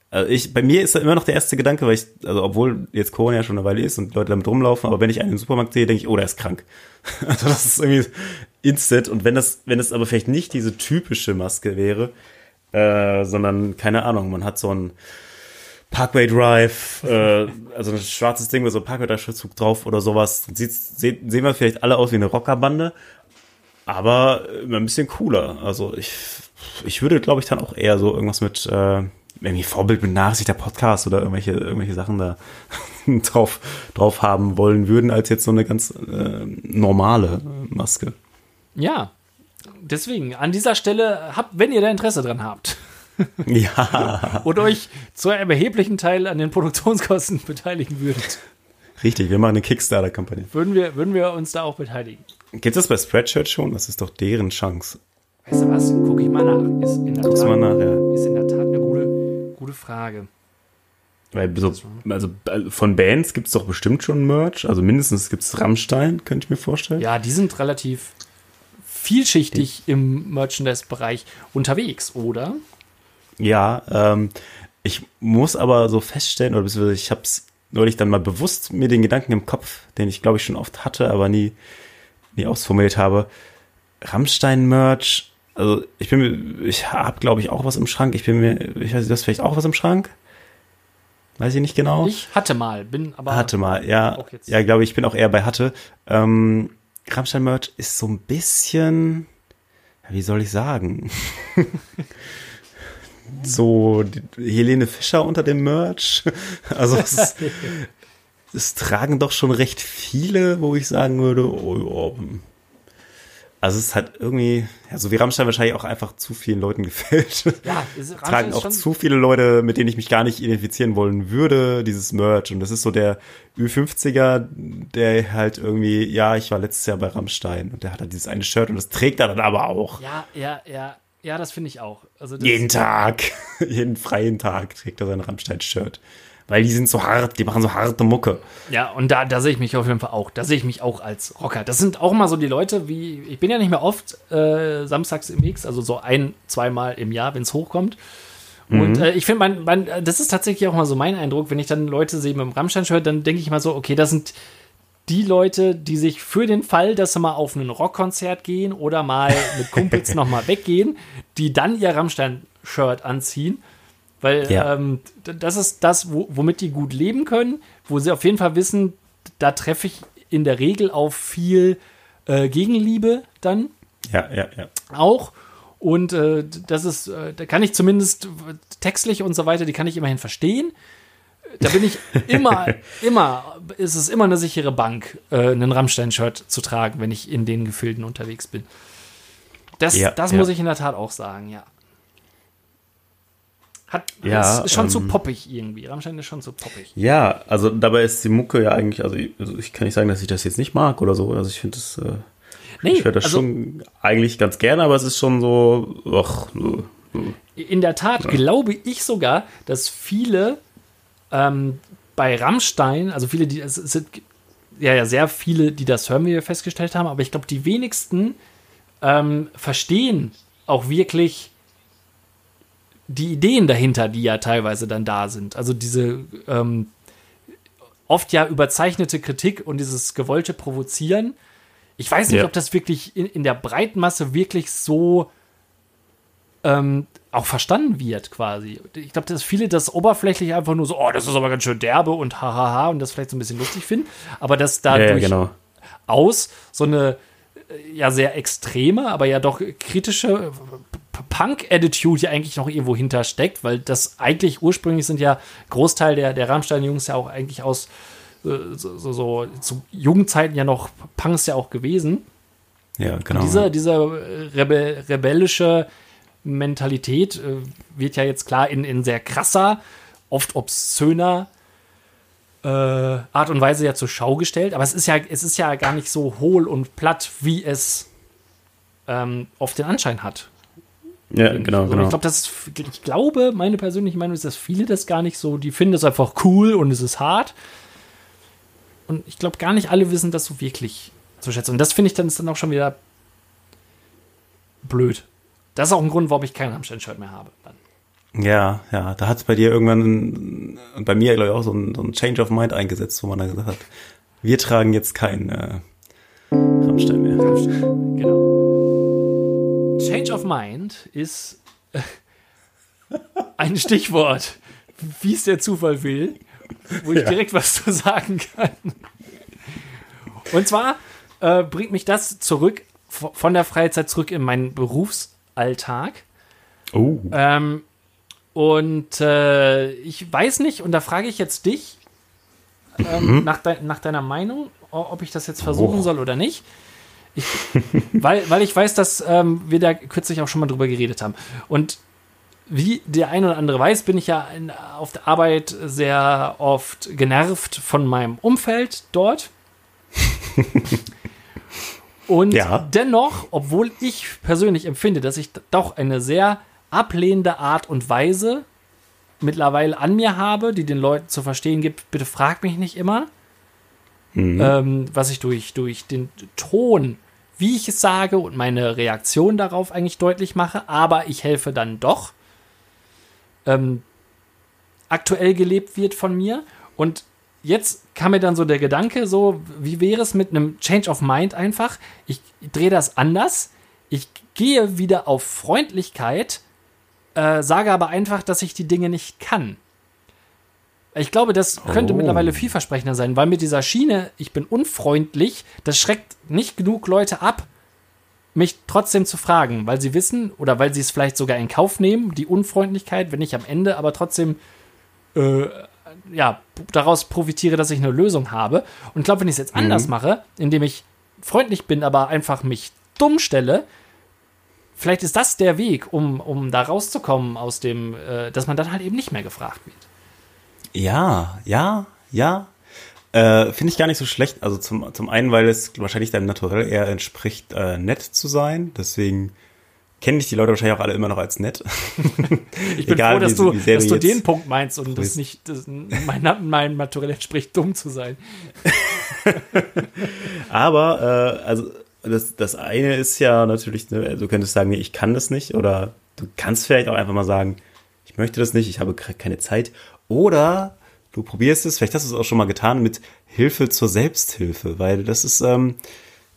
also ich, bei mir ist da immer noch der erste Gedanke, weil ich, also obwohl jetzt Corona ja schon eine Weile ist und Leute damit rumlaufen, aber wenn ich einen im Supermarkt sehe, denke ich, oh, der ist krank. [laughs] Also das ist irgendwie instant und wenn das, wenn es aber vielleicht nicht diese typische Maske wäre, äh, sondern keine Ahnung, man hat so ein Parkway Drive, äh, [laughs] also ein schwarzes Ding mit so einem Parkway Drive Schriftzug drauf oder sowas, sieht, se, sehen wir vielleicht alle aus wie eine Rockerbande, aber immer ein bisschen cooler. Also ich, ich würde, glaube ich, dann auch eher so irgendwas mit äh, irgendwie Vorbild mit Nachsicht der Podcast oder irgendwelche irgendwelche Sachen da [laughs] drauf drauf haben wollen würden, als jetzt so eine ganz äh, normale Maske. Ja, deswegen an dieser Stelle habt, wenn ihr da Interesse dran habt [laughs] Ja, [laughs] und euch zu einem erheblichen Teil an den Produktionskosten [laughs] beteiligen würdet, richtig. Wir machen eine Kickstarter-Kampagne. würden wir, würden wir uns da auch beteiligen. Gibt es das bei Spreadshirt schon? Das ist doch deren Chance. Weißt du was? Guck ich mal nach. Ist in der, Guck's Tat, mal nach, ja. ist in der Tat eine gute, gute Frage. Weil so, also von Bands gibt's doch bestimmt schon Merch. Also mindestens gibt's Rammstein, könnte ich mir vorstellen. Ja, die sind relativ vielschichtig im Merchandise-Bereich unterwegs, oder? Ja, ähm, ich muss aber so feststellen, oder beziehungsweise ich habe es neulich dann mal bewusst mir den Gedanken im Kopf, den ich glaube ich schon oft hatte, aber nie, nie ausformuliert habe. Rammstein-Merch, also ich bin mir, ich habe glaube ich auch was im Schrank. Ich bin mir, ich weiß du hast vielleicht auch was im Schrank? Weiß ich nicht genau. Ich hatte mal, bin aber. Hatte mal, ja. Ja, glaube ich, bin auch eher bei hatte. Ähm, Rammstein-Merch ist so ein bisschen, wie soll ich sagen? [laughs] so Helene Fischer unter dem Merch. [laughs] Also es, [laughs] es, tragen doch schon recht viele, wo ich sagen würde, oh, oh. Also es hat irgendwie, ja, so wie Rammstein wahrscheinlich auch einfach zu vielen Leuten [laughs] gefällt. Ja, es tragen auch zu viele Leute, mit denen ich mich gar nicht identifizieren wollen würde, dieses Merch. Und das ist so der Ü50er, der halt irgendwie, ja, ich war letztes Jahr bei Rammstein und der hat halt dieses eine Shirt und das trägt er dann aber auch. Ja, ja, ja. Ja, das finde ich auch. Also jeden Tag, [laughs] jeden freien Tag trägt er sein Rammstein-Shirt. Weil die sind so hart, die machen so harte Mucke. Ja, und da, da sehe ich mich auf jeden Fall auch. Da sehe ich mich auch als Rocker. Das sind auch mal so die Leute, wie, ich bin ja nicht mehr oft äh, samstags im Mix, also so ein, zweimal im Jahr, wenn es hochkommt. Und mhm. äh, ich finde, mein, mein, das ist tatsächlich auch mal so mein Eindruck, wenn ich dann Leute sehe mit dem Rammstein-Shirt, dann denke ich mal so, okay, das sind die Leute, die sich für den Fall, dass sie mal auf ein Rockkonzert gehen oder mal mit Kumpels [laughs] nochmal weggehen, die dann ihr Rammstein-Shirt anziehen. Weil ja. ähm, das ist das, wo, womit die gut leben können, wo sie auf jeden Fall wissen, da treffe ich in der Regel auf viel äh, Gegenliebe dann. Ja, ja, ja. Auch. Und äh, das ist, äh, da kann ich zumindest textlich und so weiter, die kann ich immerhin verstehen da bin ich [laughs] immer, immer, ist es immer eine sichere Bank, äh, einen Rammstein-Shirt zu tragen, wenn ich in den Gefilden unterwegs bin. Das, ja, das ja. muss ich in der Tat auch sagen, ja. Hat, ja, ist schon ähm, zu poppig irgendwie. Rammstein ist schon zu poppig. Ja, also dabei ist die Mucke ja eigentlich, also ich, also ich kann nicht sagen, dass ich das jetzt nicht mag oder so. Also ich finde das, äh, nee, ich höre das also, schon eigentlich ganz gerne, aber es ist schon so, ach, in der Tat ja. glaube ich sogar, dass viele ähm, bei Rammstein, also viele, die, es sind ja, ja sehr viele, die das hören, wie wir festgestellt haben, aber ich glaube, die wenigsten ähm, verstehen auch wirklich die Ideen dahinter, die ja teilweise dann da sind. Also diese ähm, oft ja überzeichnete Kritik und dieses gewollte Provozieren. Ich weiß nicht, ja. ob das wirklich in, in der breiten Masse wirklich so ähm, auch verstanden wird, quasi. Ich glaube, dass viele das oberflächlich einfach nur so, oh, das ist aber ganz schön derbe und hahaha und das vielleicht so ein bisschen lustig finden, aber dass dadurch ja, ja, genau. aus so eine äh, ja sehr extreme, aber ja doch kritische Punk-Attitude ja eigentlich noch irgendwo hintersteckt, weil das eigentlich ursprünglich sind ja Großteil der, der Rammstein-Jungs ja auch eigentlich aus äh, so, so, so, zu Jugendzeiten ja noch Punks ja auch gewesen. Ja, genau. Und dieser, dieser Rebe rebellische Mentalität äh, wird ja jetzt klar in, in sehr krasser, oft obszöner äh, Art und Weise ja zur Schau gestellt. Aber es ist ja, es ist ja gar nicht so hohl und platt, wie es ähm, oft den Anschein hat. Ja, genau, also, genau. Ich, glaub, das, ich glaube, meine persönliche Meinung ist, dass viele das gar nicht so, die finden es einfach cool und es ist hart. Und ich glaube, gar nicht alle wissen das so wirklich zu schätzen. Und das finde ich dann ist dann auch schon wieder blöd. Das ist auch ein Grund, warum ich kein Rammstein-Shirt mehr habe. Dann. Ja, ja, da hat es bei dir irgendwann und bei mir, glaube ich, auch so ein, so ein, Change of Mind eingesetzt, wo man dann gesagt hat, wir tragen jetzt kein äh, Rammstein mehr. Rammstein, genau. Change of Mind ist äh, ein Stichwort, wie es der Zufall will, wo ich ja. direkt was zu sagen kann. Und zwar äh, bringt mich das zurück von der Freizeit zurück in meinen Berufs Alltag. Oh. Ähm, und äh, ich weiß nicht, und da frage ich jetzt dich ähm, mhm. nach, de nach, deiner Meinung, ob ich das jetzt versuchen oh. soll oder nicht. Ich, weil, weil ich weiß, dass ähm, wir da kürzlich auch schon mal drüber geredet haben. Und wie der eine oder andere weiß, bin ich ja in, auf der Arbeit sehr oft genervt von meinem Umfeld dort. [laughs] Und ja. dennoch, obwohl ich persönlich empfinde, dass ich doch eine sehr ablehnende Art und Weise mittlerweile an mir habe, die den Leuten zu verstehen gibt, bitte frag mich nicht immer, mhm. ähm, was ich durch, durch den Ton, wie ich es sage und meine Reaktion darauf eigentlich deutlich mache, aber ich helfe dann doch, ähm, aktuell gelebt wird von mir. Und jetzt kam mir dann so der Gedanke, so, wie wäre es mit einem Change of Mind einfach? Ich drehe das anders. Ich gehe wieder auf Freundlichkeit, äh, sage aber einfach, dass ich die Dinge nicht kann. Ich glaube, das könnte Oh. mittlerweile vielversprechender sein, weil mit dieser Schiene, ich bin unfreundlich, das schreckt nicht genug Leute ab, mich trotzdem zu fragen, weil sie wissen oder weil sie es vielleicht sogar in Kauf nehmen, die Unfreundlichkeit, wenn ich am Ende aber trotzdem äh, ja, daraus profitiere, dass ich eine Lösung habe. Und ich glaube, wenn ich es jetzt anders mache, indem ich freundlich bin, aber einfach mich dumm stelle, vielleicht ist das der Weg, um, um da rauszukommen aus dem, äh, dass man dann halt eben nicht mehr gefragt wird. Ja, ja, ja. Äh, Finde ich gar nicht so schlecht. Also zum, zum einen, weil es wahrscheinlich deinem Naturell eher entspricht, äh, nett zu sein. Deswegen kenne ich die Leute wahrscheinlich auch alle immer noch als nett. [laughs] Ich bin Egal, froh, dass wie- du, wie dass du den Punkt meinst und das nicht das, mein, mein Material entspricht, dumm zu sein. [laughs] Aber, äh, also, das, das eine ist ja natürlich, ne, du könntest sagen, nee, ich kann das nicht. Oder du kannst vielleicht auch einfach mal sagen, ich möchte das nicht, ich habe ke- keine Zeit. Oder du probierst es, vielleicht hast du es auch schon mal getan, mit Hilfe zur Selbsthilfe. Weil das ist ähm,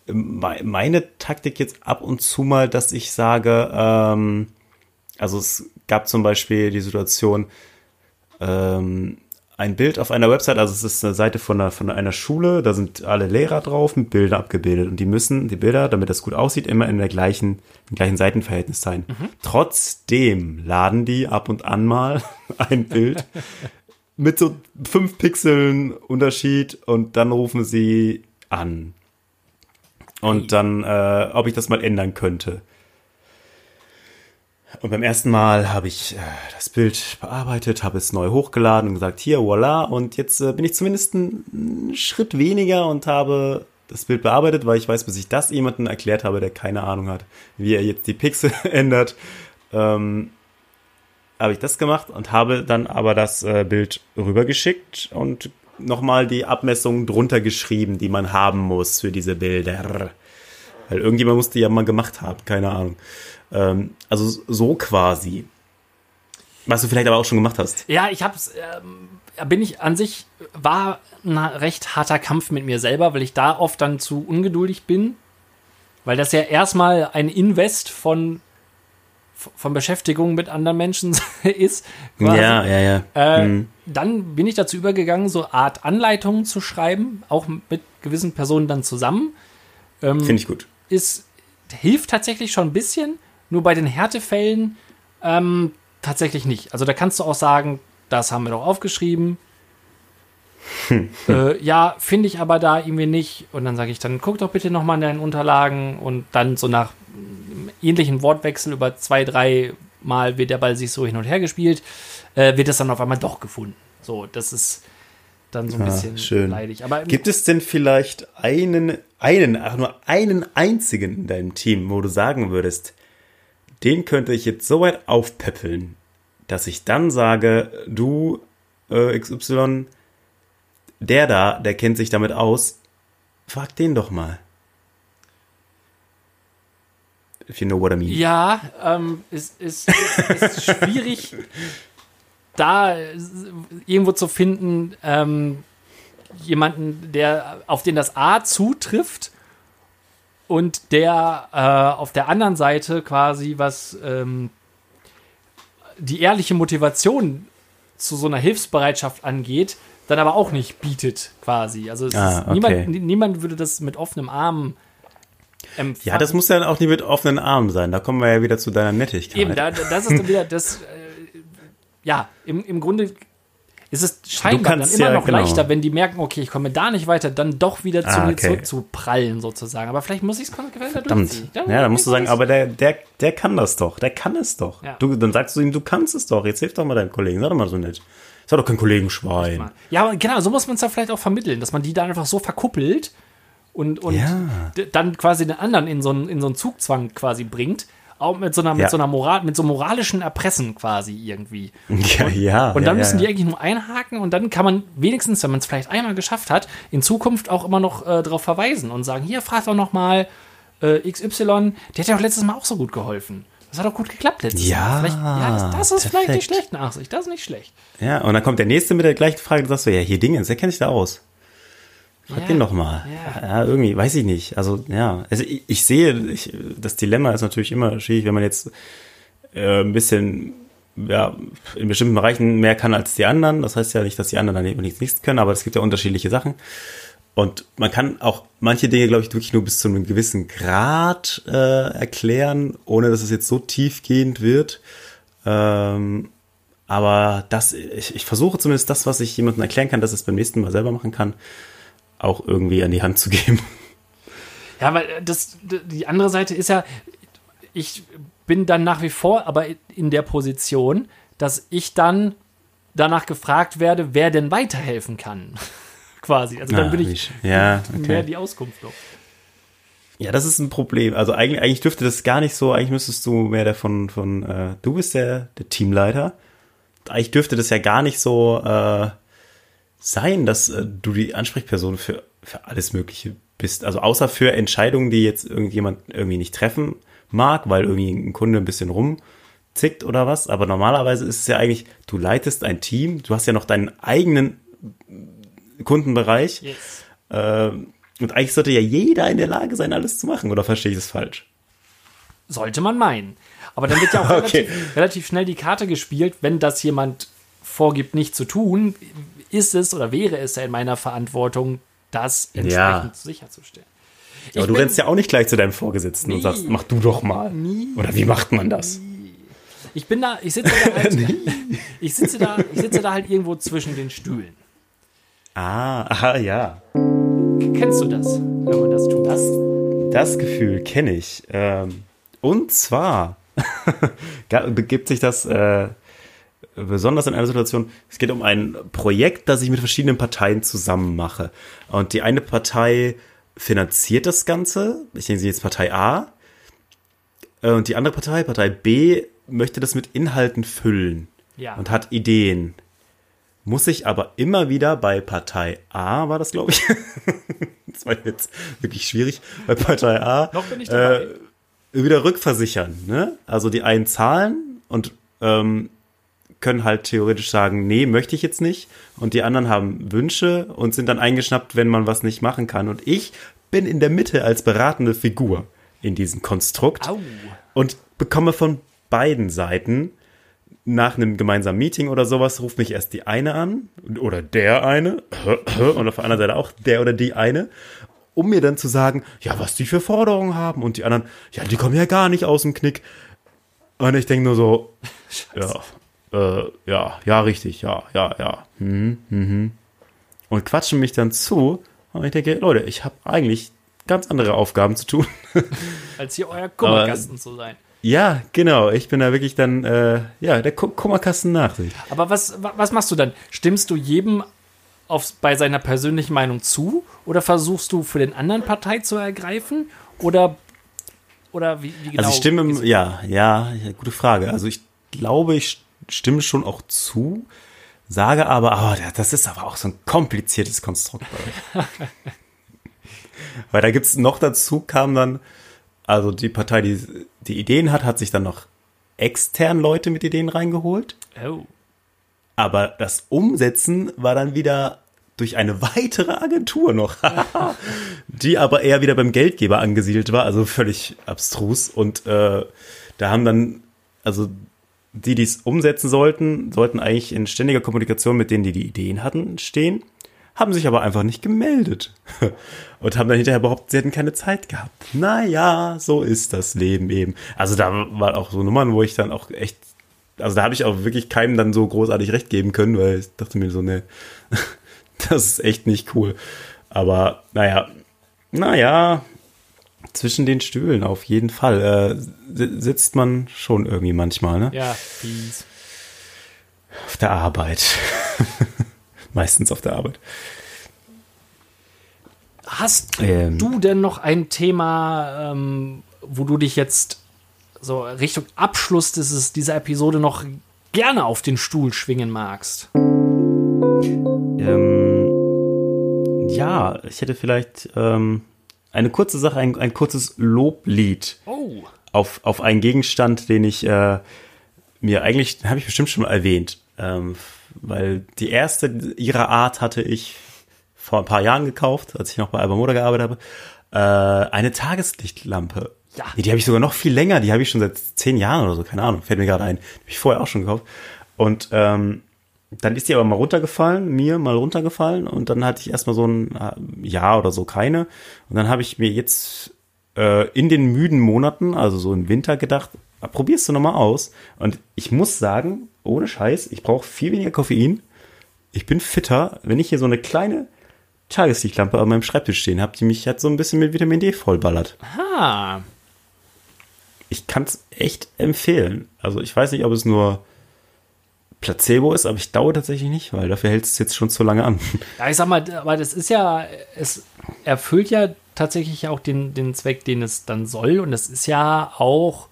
me- meine Taktik jetzt ab und zu mal, dass ich sage, ähm, also es gab zum Beispiel die Situation, ähm, ein Bild auf einer Website, also es ist eine Seite von einer, von einer Schule, da sind alle Lehrer drauf mit Bildern abgebildet und die müssen, die Bilder, damit das gut aussieht, immer in der gleichen, im gleichen Seitenverhältnis sein. Trotzdem laden die ab und an mal [laughs] ein Bild [laughs] mit so fünf Pixeln Unterschied und dann rufen sie an. Und dann, äh, ob ich das mal ändern könnte. Und beim ersten Mal habe ich äh, das Bild bearbeitet, habe es neu hochgeladen und gesagt, hier, voila. Und jetzt äh, bin ich zumindest einen Schritt weniger und habe das Bild bearbeitet, weil ich weiß, bis ich das jemandem erklärt habe, der keine Ahnung hat, wie er jetzt die Pixel [laughs] ändert, ähm, habe ich das gemacht und habe dann aber das äh, Bild rübergeschickt und nochmal die Abmessungen drunter geschrieben, die man haben muss für diese Bilder. Weil irgendjemand musste ja mal gemacht haben, keine Ahnung. Ähm, also so quasi. Was du vielleicht aber auch schon gemacht hast. Ja, ich hab's, ähm, bin ich an sich, war ein recht harter Kampf mit mir selber, weil ich da oft dann zu ungeduldig bin. Weil das ja erstmal ein Invest von, von Beschäftigung mit anderen Menschen [laughs] ist. quasi. Ja, ja, ja. Äh, Mhm. Dann bin ich dazu übergegangen, so Art Anleitungen zu schreiben, auch mit gewissen Personen dann zusammen. Ähm, Finde ich gut. ist, hilft tatsächlich schon ein bisschen, nur bei den Härtefällen ähm, tatsächlich nicht. Also da kannst du auch sagen, das haben wir doch aufgeschrieben. [laughs] äh, ja, finde ich aber da irgendwie nicht. Und dann sage ich, dann guck doch bitte nochmal in deinen Unterlagen und dann so nach ähnlichen Wortwechsel über zwei, drei Mal wird der Ball sich so hin und her gespielt, äh, wird es dann auf einmal doch gefunden. So, das ist dann so ein Ah, bisschen schön. leidig. Aber Gibt es denn vielleicht einen, einen, ach nur einen einzigen in deinem Team, wo du sagen würdest, den könnte ich jetzt so weit aufpäppeln, dass ich dann sage, du äh, XY, der da, der kennt sich damit aus, frag den doch mal. If you know what I mean. Ja, ähm, es ist, ist schwierig, [laughs] da äh, irgendwo zu finden, ähm, jemanden, der auf den das A zutrifft und der äh, auf der anderen Seite quasi was ähm, die ehrliche Motivation zu so einer Hilfsbereitschaft angeht, dann aber auch nicht bietet quasi. Also es Ah, okay. niemand, niemand würde das mit offenem Arm empfangen. Ja, das muss ja auch nicht mit offenen Armen sein. Da kommen wir ja wieder zu deiner Nettigkeit. Eben, da, das ist dann wieder das. Äh, ja, im, im Grunde ist es scheinbar dann immer ja, noch genau. leichter, wenn die merken, okay, ich komme da nicht weiter, dann doch wieder zu Ah, mir okay. zurückzuprallen, sozusagen. Aber vielleicht muss ich es konsequenter Verdammt. durchziehen. Ja, da musst du sagen, aber der, der, der kann das doch. Der kann es doch. Ja. Du, dann sagst du ihm, du kannst es doch. Jetzt hilf doch mal deinem Kollegen. Sag doch mal so nett. Sag doch kein Kollegenschwein. Ja, genau, so muss man es ja vielleicht auch vermitteln, dass man die da einfach so verkuppelt und, und Ja. dann quasi den anderen in so einen, in so einen Zugzwang quasi bringt. Auch mit so einer, mit Ja. so einer Moral, mit so moralischen Erpressen quasi irgendwie. Ja, ja. Und dann ja, müssen die eigentlich nur einhaken und dann kann man wenigstens, wenn man es vielleicht einmal geschafft hat, in Zukunft auch immer noch äh, darauf verweisen und sagen, hier, frag doch noch mal äh, XY, der hat ja auch letztes Mal auch so gut geholfen. Das hat doch gut geklappt letztes Ja, Mal. Ja, das, das ist vielleicht nicht perfekt. schlecht, Nachsicht. Das ist nicht schlecht. Ja, und dann kommt der nächste mit der gleichen Frage, du sagst so, ja, hier Dingens, der kennt sich da aus. Frag Ja, den doch mal. ja. Ja. irgendwie, weiß ich nicht. Also, ja, also ich, ich sehe, ich, das Dilemma ist natürlich immer schwierig, wenn man jetzt äh, ein bisschen, ja, in bestimmten Bereichen mehr kann als die anderen. Das heißt ja nicht, dass die anderen dann eben nichts, nichts können, aber es gibt ja unterschiedliche Sachen. Und man kann auch manche Dinge, glaube ich, wirklich nur bis zu einem gewissen Grad äh, erklären, ohne dass es jetzt so tiefgehend wird. Ähm, aber das, ich, ich versuche zumindest das, was ich jemandem erklären kann, dass es beim nächsten Mal selber machen kann, auch irgendwie an die Hand zu geben. Ja, weil äh, das, die andere Seite ist ja, ich bin dann nach wie vor aber in der Position, dass ich dann danach gefragt werde, wer denn weiterhelfen kann. [laughs] Quasi. Also dann Ah, bin ich ja, mehr okay. die Auskunft noch. Ja, das ist ein Problem. Also eigentlich, eigentlich dürfte das gar nicht so, eigentlich müsstest du mehr der von, von äh, du bist der, der Teamleiter. Eigentlich dürfte das ja gar nicht so äh, sein, dass äh, du die Ansprechperson für, für alles Mögliche bist. Also außer für Entscheidungen, die jetzt irgendjemand irgendwie nicht treffen mag, weil irgendwie ein Kunde ein bisschen rumzickt oder was. Aber normalerweise ist es ja eigentlich, du leitest ein Team, du hast ja noch deinen eigenen Kundenbereich. Yes. Ähm, und eigentlich sollte ja jeder in der Lage sein, alles zu machen, oder verstehe ich das falsch? Sollte man meinen. Aber dann wird ja auch [laughs] Okay. relativ, relativ schnell die Karte gespielt, wenn das jemand vorgibt, nicht zu tun, ist es oder wäre es ja in meiner Verantwortung, das entsprechend Ja. sicherzustellen. Aber Ich du rennst ja auch nicht gleich zu deinem Vorgesetzten und Nie. sagst, mach du doch mal. Nie. Oder wie macht man das? Ich bin da, ich sitze da halt, [laughs] ich sitze da, ich sitze da halt irgendwo zwischen den Stühlen. Ah, aha, ja. Kennst du das, wenn man das tut? Das, das Gefühl kenne ich. Ähm, und zwar [laughs] begibt sich das äh, besonders in einer Situation, es geht um ein Projekt, das ich mit verschiedenen Parteien zusammen mache. Und die eine Partei finanziert das Ganze, ich nenne sie jetzt Partei A, Äh, und die andere Partei, Partei B, möchte das mit Inhalten füllen Ja. und hat Ideen. Muss ich aber immer wieder bei Partei A, war das glaube ich, [laughs] das war jetzt wirklich schwierig, bei Partei A Noch bin ich dabei. äh, wieder rückversichern. Ne? Also die einen zahlen und ähm, können halt theoretisch sagen, nee, möchte ich jetzt nicht. Und die anderen haben Wünsche und sind dann eingeschnappt, wenn man was nicht machen kann. Und ich bin in der Mitte als beratende Figur in diesem Konstrukt Au. und bekomme von beiden Seiten nach einem gemeinsamen Meeting oder sowas ruft mich erst die eine an oder der eine [clears throat] und auf der anderen Seite auch der oder die eine, um mir dann zu sagen, ja, was die für Forderungen haben und die anderen, ja, die kommen ja gar nicht aus dem Knick. Und ich denke nur so, [laughs] ja, äh, ja, ja, richtig, ja, ja, ja. Mhm, mhm. Und quatschen mich dann zu und ich denke, Leute, ich habe eigentlich ganz andere Aufgaben zu tun. [laughs] Als hier euer Kummerkasten zu sein. Ja, genau. Ich bin da wirklich dann, äh, ja, der Ku- Kummerkasten Nachsicht. Aber was, wa- was machst du dann? Stimmst du jedem auf, bei seiner persönlichen Meinung zu? Oder versuchst du für den anderen Partei zu ergreifen? Oder, oder wie, wie genau? also ich stimme, im, du- ja, ja, ja, gute Frage. Also ich glaube, ich stimme schon auch zu, sage aber, oh, das ist aber auch so ein kompliziertes Konstrukt bei [laughs] euch. Weil da gibt's noch dazu, kam dann, also die Partei, die die Ideen hat, hat sich dann noch extern Leute mit Ideen reingeholt. Oh. Aber das Umsetzen war dann wieder durch eine weitere Agentur noch, [laughs] die aber eher wieder beim Geldgeber angesiedelt war, also völlig abstrus. Und äh, da haben dann, also die, die es umsetzen sollten, sollten eigentlich in ständiger Kommunikation mit denen, die die Ideen hatten, stehen, haben sich aber einfach nicht gemeldet [laughs] und haben dann hinterher behauptet, sie hätten keine Zeit gehabt. Naja, so ist das Leben eben. Also da war auch so Nummern, wo ich dann auch echt also da habe ich auch wirklich keinem dann so großartig recht geben können, weil ich dachte mir so, ne, [laughs] das ist echt nicht cool. Aber naja, naja, zwischen den Stühlen auf jeden Fall äh, si- sitzt man schon irgendwie manchmal, ne? Ja, fies. Auf der Arbeit. [laughs] Meistens auf der Arbeit. Hast Ähm. du denn noch ein Thema, ähm, wo du dich jetzt so Richtung Abschluss dieses, dieser Episode noch gerne auf den Stuhl schwingen magst? Ähm, ja, ich hätte vielleicht ähm, eine kurze Sache, ein, ein kurzes Loblied Oh. auf, auf einen Gegenstand, den ich äh, mir eigentlich, habe ich bestimmt schon mal erwähnt, ähm, weil die erste ihrer Art hatte ich vor ein paar Jahren gekauft, als ich noch bei Alba Moda gearbeitet habe, äh, eine Tageslichtlampe. Ja. Nee, die habe ich sogar noch viel länger, die habe ich schon seit zehn Jahren oder so, keine Ahnung, fällt mir gerade ein. Die habe ich vorher auch schon gekauft. Und ähm, dann ist die aber mal runtergefallen, mir mal runtergefallen und dann hatte ich erstmal so ein äh, Jahr oder so keine. Und dann habe ich mir jetzt äh, in den müden Monaten, also so im Winter gedacht, ah, probierst du nochmal aus. Und ich muss sagen, ohne Scheiß, ich brauche viel weniger Koffein. Ich bin fitter, wenn ich hier so eine kleine Tageslichtlampe an meinem Schreibtisch stehen habe, die mich halt so ein bisschen mit Vitamin D vollballert. Ah, Ich kann es echt empfehlen. Also ich weiß nicht, ob es nur Placebo ist, aber ich dauere tatsächlich nicht, weil dafür hält es jetzt schon zu lange an. Ja, ich sag mal, aber das ist ja, es erfüllt ja tatsächlich auch den, den Zweck, den es dann soll. Und das ist ja auch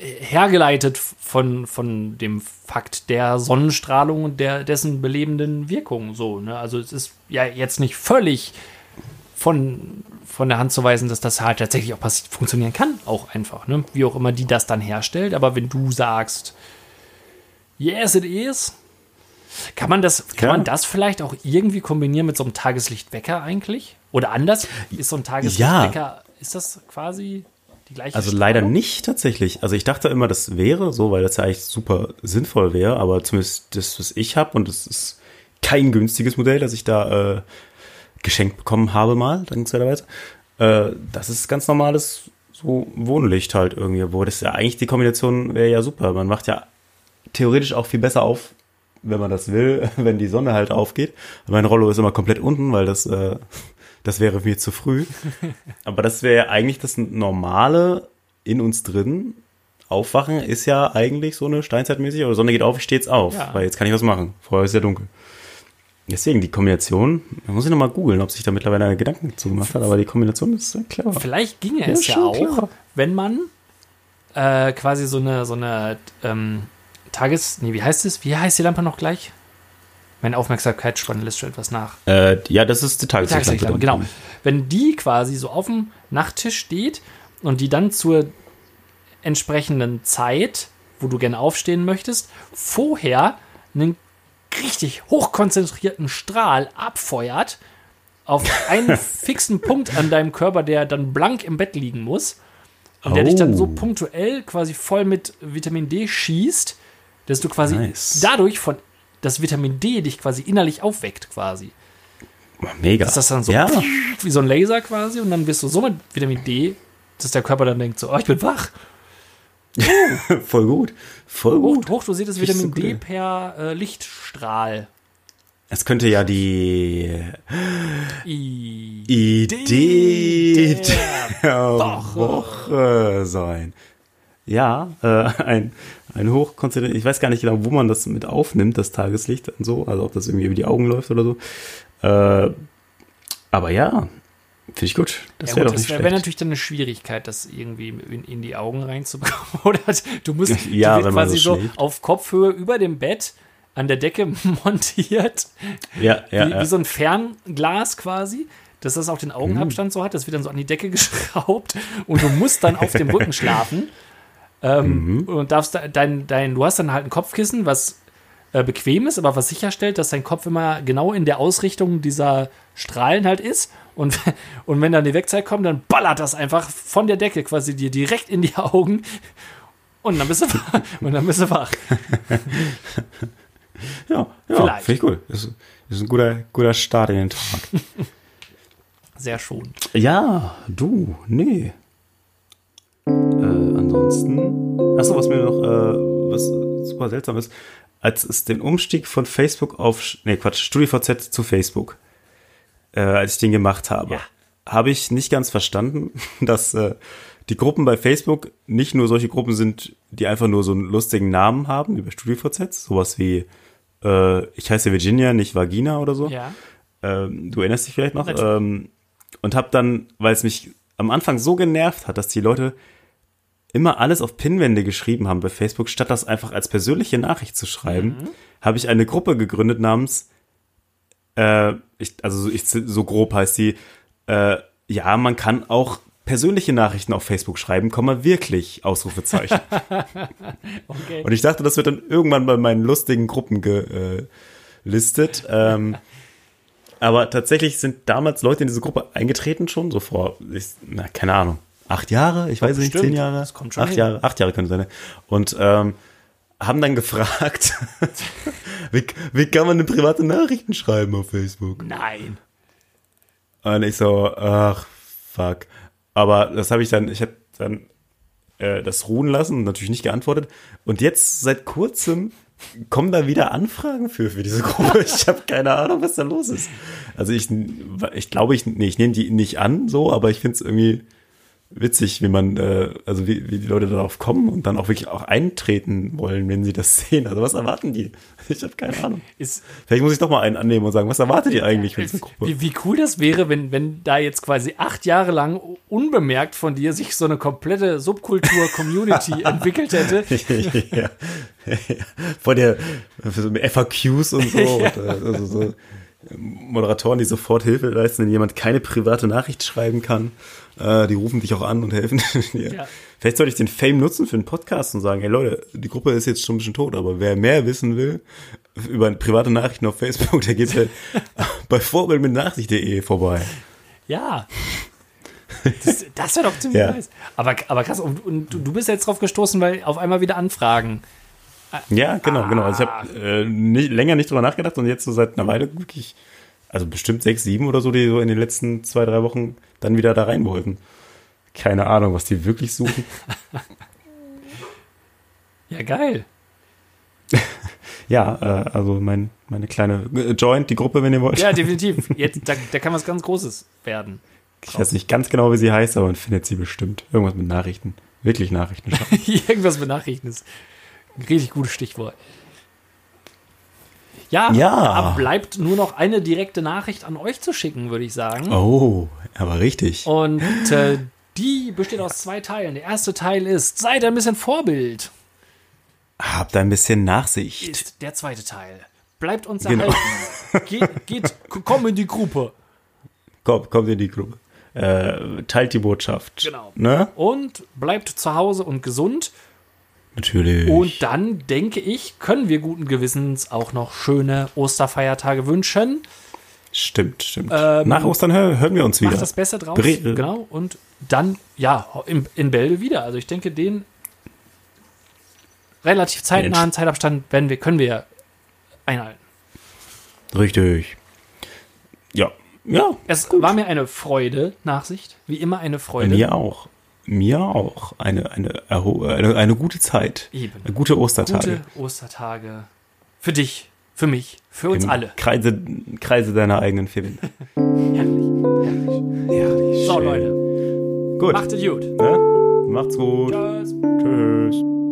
hergeleitet von, von dem Fakt der Sonnenstrahlung und der, dessen belebenden Wirkung. So, ne? Also es ist ja jetzt nicht völlig von, von der Hand zu weisen, dass das halt tatsächlich auch passiv funktionieren kann, auch einfach, ne? Wie auch immer die das dann herstellt. Aber wenn du sagst, yes, it is, kann man das, kann Ja. man das vielleicht auch irgendwie kombinieren mit so einem Tageslichtwecker eigentlich? Oder anders? Ist so ein Tageslichtwecker, ist das quasi die gleiche Also leider Strahlung? nicht tatsächlich. Also ich dachte immer, das wäre so, weil das ja eigentlich super sinnvoll wäre, aber zumindest das, was ich habe, und das ist kein günstiges Modell, das ich da äh, geschenkt bekommen habe mal, dankenswerterweise, äh, das ist ganz normales so Wohnlicht halt irgendwie, wo das ja eigentlich die Kombination wäre ja super. Man macht ja theoretisch auch viel besser auf, wenn man das will, [laughs] wenn die Sonne halt aufgeht. Mein Rollo ist immer komplett unten, weil das, äh, [laughs] das wäre mir zu früh. [laughs] Aber das wäre ja eigentlich das Normale in uns drin. Aufwachen ist ja eigentlich so eine Steinzeitmäßig, oder Sonne geht auf, ich stehe jetzt auf, Ja. weil jetzt kann ich was machen. Vorher ist ja dunkel. Deswegen die Kombination, da muss ich nochmal googeln, ob sich da mittlerweile eine Gedanken zu gemacht hat, aber die Kombination ist sehr clever. Vielleicht ginge Ja, es ja auch, klar. wenn man äh, quasi so eine, so eine ähm, Tages... Nee, wie heißt es? Wie heißt die Lampe noch gleich? Meine Aufmerksamkeitsspanne lässt schon etwas nach. Äh, ja, das ist die Tageslichtlampe, Tageslichtlampe. genau. Wenn die quasi so auf dem Nachttisch steht und die dann zur entsprechenden Zeit, wo du gerne aufstehen möchtest, vorher einen richtig hochkonzentrierten Strahl abfeuert auf [laughs] einen fixen Punkt an deinem Körper, der dann blank im Bett liegen muss und der dich dann so Oh. punktuell quasi voll mit Vitamin D schießt, dass du quasi Nice. dadurch von das Vitamin D dich quasi innerlich aufweckt quasi. Mega. Ist das dann so Ja, [laughs] wie so ein Laser quasi und dann bist du so mit Vitamin D, dass der Körper dann denkt so, oh, ich bin wach. [laughs] voll gut. Voll Hoch, gut. hochdosiertes Vitamin so D per äh, Lichtstrahl. Es könnte ja die I Idee der der Woche. Woche sein. Ja, äh, ein, ein hochkonzentriert, ich weiß gar nicht genau, wo man das mit aufnimmt, das Tageslicht und so, also ob das irgendwie über die Augen läuft oder so. Äh, aber ja, finde ich gut. Das Ja wäre doch das wäre wär natürlich dann eine Schwierigkeit, das irgendwie in, in die Augen reinzubekommen. [laughs] Oder du musst Ja, man quasi so so auf Kopfhöhe über dem Bett an der Decke [laughs] montiert, ja, ja, wie, ja. wie so ein Fernglas quasi, dass das auch den Augenabstand so hat, das wird dann so an die Decke [laughs] geschraubt und du musst dann auf dem Rücken schlafen ähm, und darfst da, dein, dein, du hast dann halt ein Kopfkissen, was äh, bequem ist, aber was sicherstellt, dass dein Kopf immer genau in der Ausrichtung dieser Strahlen halt ist und, [laughs] und wenn dann die Wegzeit kommt, dann ballert das einfach von der Decke quasi dir direkt in die Augen und dann bist du, wach- [laughs] und dann bist du wach. [laughs] ja, ja finde ich gut. Ist, ist ein guter, guter Start in den Tag. Sehr schonend. Ja, du, nee. Äh, ansonsten. Achso, was mir noch, äh, was super seltsam ist, als es den Umstieg von Facebook auf, nee, Quatsch, StudiVZ zu Facebook, äh, als ich den gemacht habe, Ja. habe ich nicht ganz verstanden, [laughs] dass äh, die Gruppen bei Facebook nicht nur solche Gruppen sind, die einfach nur so einen lustigen Namen haben, wie bei StudiVZ, sowas wie äh, ich heiße Virginia, nicht Vagina oder so. Ja. Ähm, du erinnerst dich vielleicht noch. Ähm, und habe dann, weil es mich am Anfang so genervt hat, dass die Leute immer alles auf Pinwände geschrieben haben bei Facebook, statt das einfach als persönliche Nachricht zu schreiben, Mhm. habe ich eine Gruppe gegründet namens, äh, ich, also so- ich, so grob heißt die, äh, ja, man kann auch persönliche Nachrichten auf Facebook schreiben, Komma wirklich, Ausrufezeichen. [laughs] Okay. Und ich dachte, das wird dann irgendwann bei meinen lustigen Gruppen gelistet. Ähm, [laughs] aber tatsächlich sind damals Leute in diese Gruppe eingetreten schon, so vor, ich, na, keine Ahnung, acht Jahre, ich weiß nicht, Bestimmt. zehn Jahre, Das kommt schon acht hin. Jahre, acht Jahre könnte sein. ne? Und ähm, haben dann gefragt, [laughs] wie, wie kann man denn private Nachrichten schreiben auf Facebook? Nein. Und ich so, ach, fuck. Aber das habe ich dann, ich habe dann äh, das ruhen lassen und natürlich nicht geantwortet. Und jetzt seit kurzem kommen da wieder Anfragen für, für diese Gruppe. [laughs] Ich habe keine Ahnung, was da los ist. Also ich, ich glaube, ich, nee, ich nehme die nicht an, so, aber ich finde es irgendwie witzig, wie man, äh, also wie, wie die Leute darauf kommen und dann auch wirklich auch eintreten wollen, wenn sie das [laughs] sehen. Also was erwarten die? [laughs] Ich habe keine Ahnung. Ist, Vielleicht muss ich doch mal einen annehmen und sagen, was erwartet ihr eigentlich von dieser Gruppe? wie, wie cool das wäre, wenn, wenn da jetzt quasi acht Jahre lang unbemerkt von dir sich so eine komplette Subkultur-Community [laughs] entwickelt hätte. ja. Vor der für so FAQs und so, und, äh, also so Moderatoren, die sofort Hilfe leisten, wenn jemand keine private Nachricht schreiben kann. Äh, die rufen dich auch an und helfen [laughs] dir. Ja. Vielleicht sollte ich den Fame nutzen für einen Podcast und sagen, hey Leute, die Gruppe ist jetzt schon ein bisschen tot, aber wer mehr wissen will über private Nachrichten auf Facebook, [laughs] der geht halt [laughs] bei Vorbild mit Nachricht.de vorbei. Ja. Das, das wäre doch ziemlich Ja. nice. Aber, aber krass, und, und du du bist jetzt drauf gestoßen, weil auf einmal wieder Anfragen. Ja, genau, genau. Also ich habe äh, nicht, länger nicht drüber nachgedacht und jetzt so seit einer Weile wirklich, also bestimmt sechs, sieben oder so, die so in den letzten zwei, drei Wochen dann wieder da rein wollten. Keine Ahnung, was die wirklich suchen. [laughs] Ja, geil. [laughs] ja, äh, also mein, meine kleine äh, Joint, die Gruppe, wenn ihr wollt. Ja, [laughs] definitiv. Jetzt, da, da kann was ganz Großes werden. ich weiß nicht ganz genau, wie sie heißt, aber man findet sie bestimmt. Irgendwas mit Nachrichten. Wirklich Nachrichten. Irgendwas mit Nachrichten ist ein richtig gutes Stichwort. Ja, Ja. bleibt nur noch eine direkte Nachricht an euch zu schicken, würde ich sagen. oh, aber richtig. Und äh, die besteht aus zwei Teilen. Der erste Teil ist, seid ein bisschen Vorbild. Habt ein bisschen Nachsicht. Ist der zweite Teil. Bleibt uns Genau. erhalten. Geht, geht, komm in die Gruppe. Kommt, kommt in die Gruppe. Äh, teilt die Botschaft. Genau. Ne? Und bleibt zu Hause und gesund. Natürlich. Und dann, denke ich, können wir guten Gewissens auch noch schöne Osterfeiertage wünschen. Stimmt, stimmt. Ähm, Nach Ostern hör, hören wir uns wieder. Macht das Beste draus. Bre- genau. Und dann, ja, in, in Bälde wieder. Also ich denke, den relativ zeitnahen Zeitabstand werden wir, können wir einhalten. Richtig. Ja. Ja. Es war mir eine Freude, Nachsicht. Wie immer eine Freude. Mir auch. Mir auch. Eine, eine, eine, eine gute Zeit. Eben. Eine gute Ostertage. Gute Ostertage. Für dich, für mich, für uns Im alle. Kreise, Kreise deiner eigenen vier Wände. Herrlich, herrlich. Herrlich. So, schön. Leute, Gut. macht es gut. Ne? Macht's gut. Tschüss. Tschüss.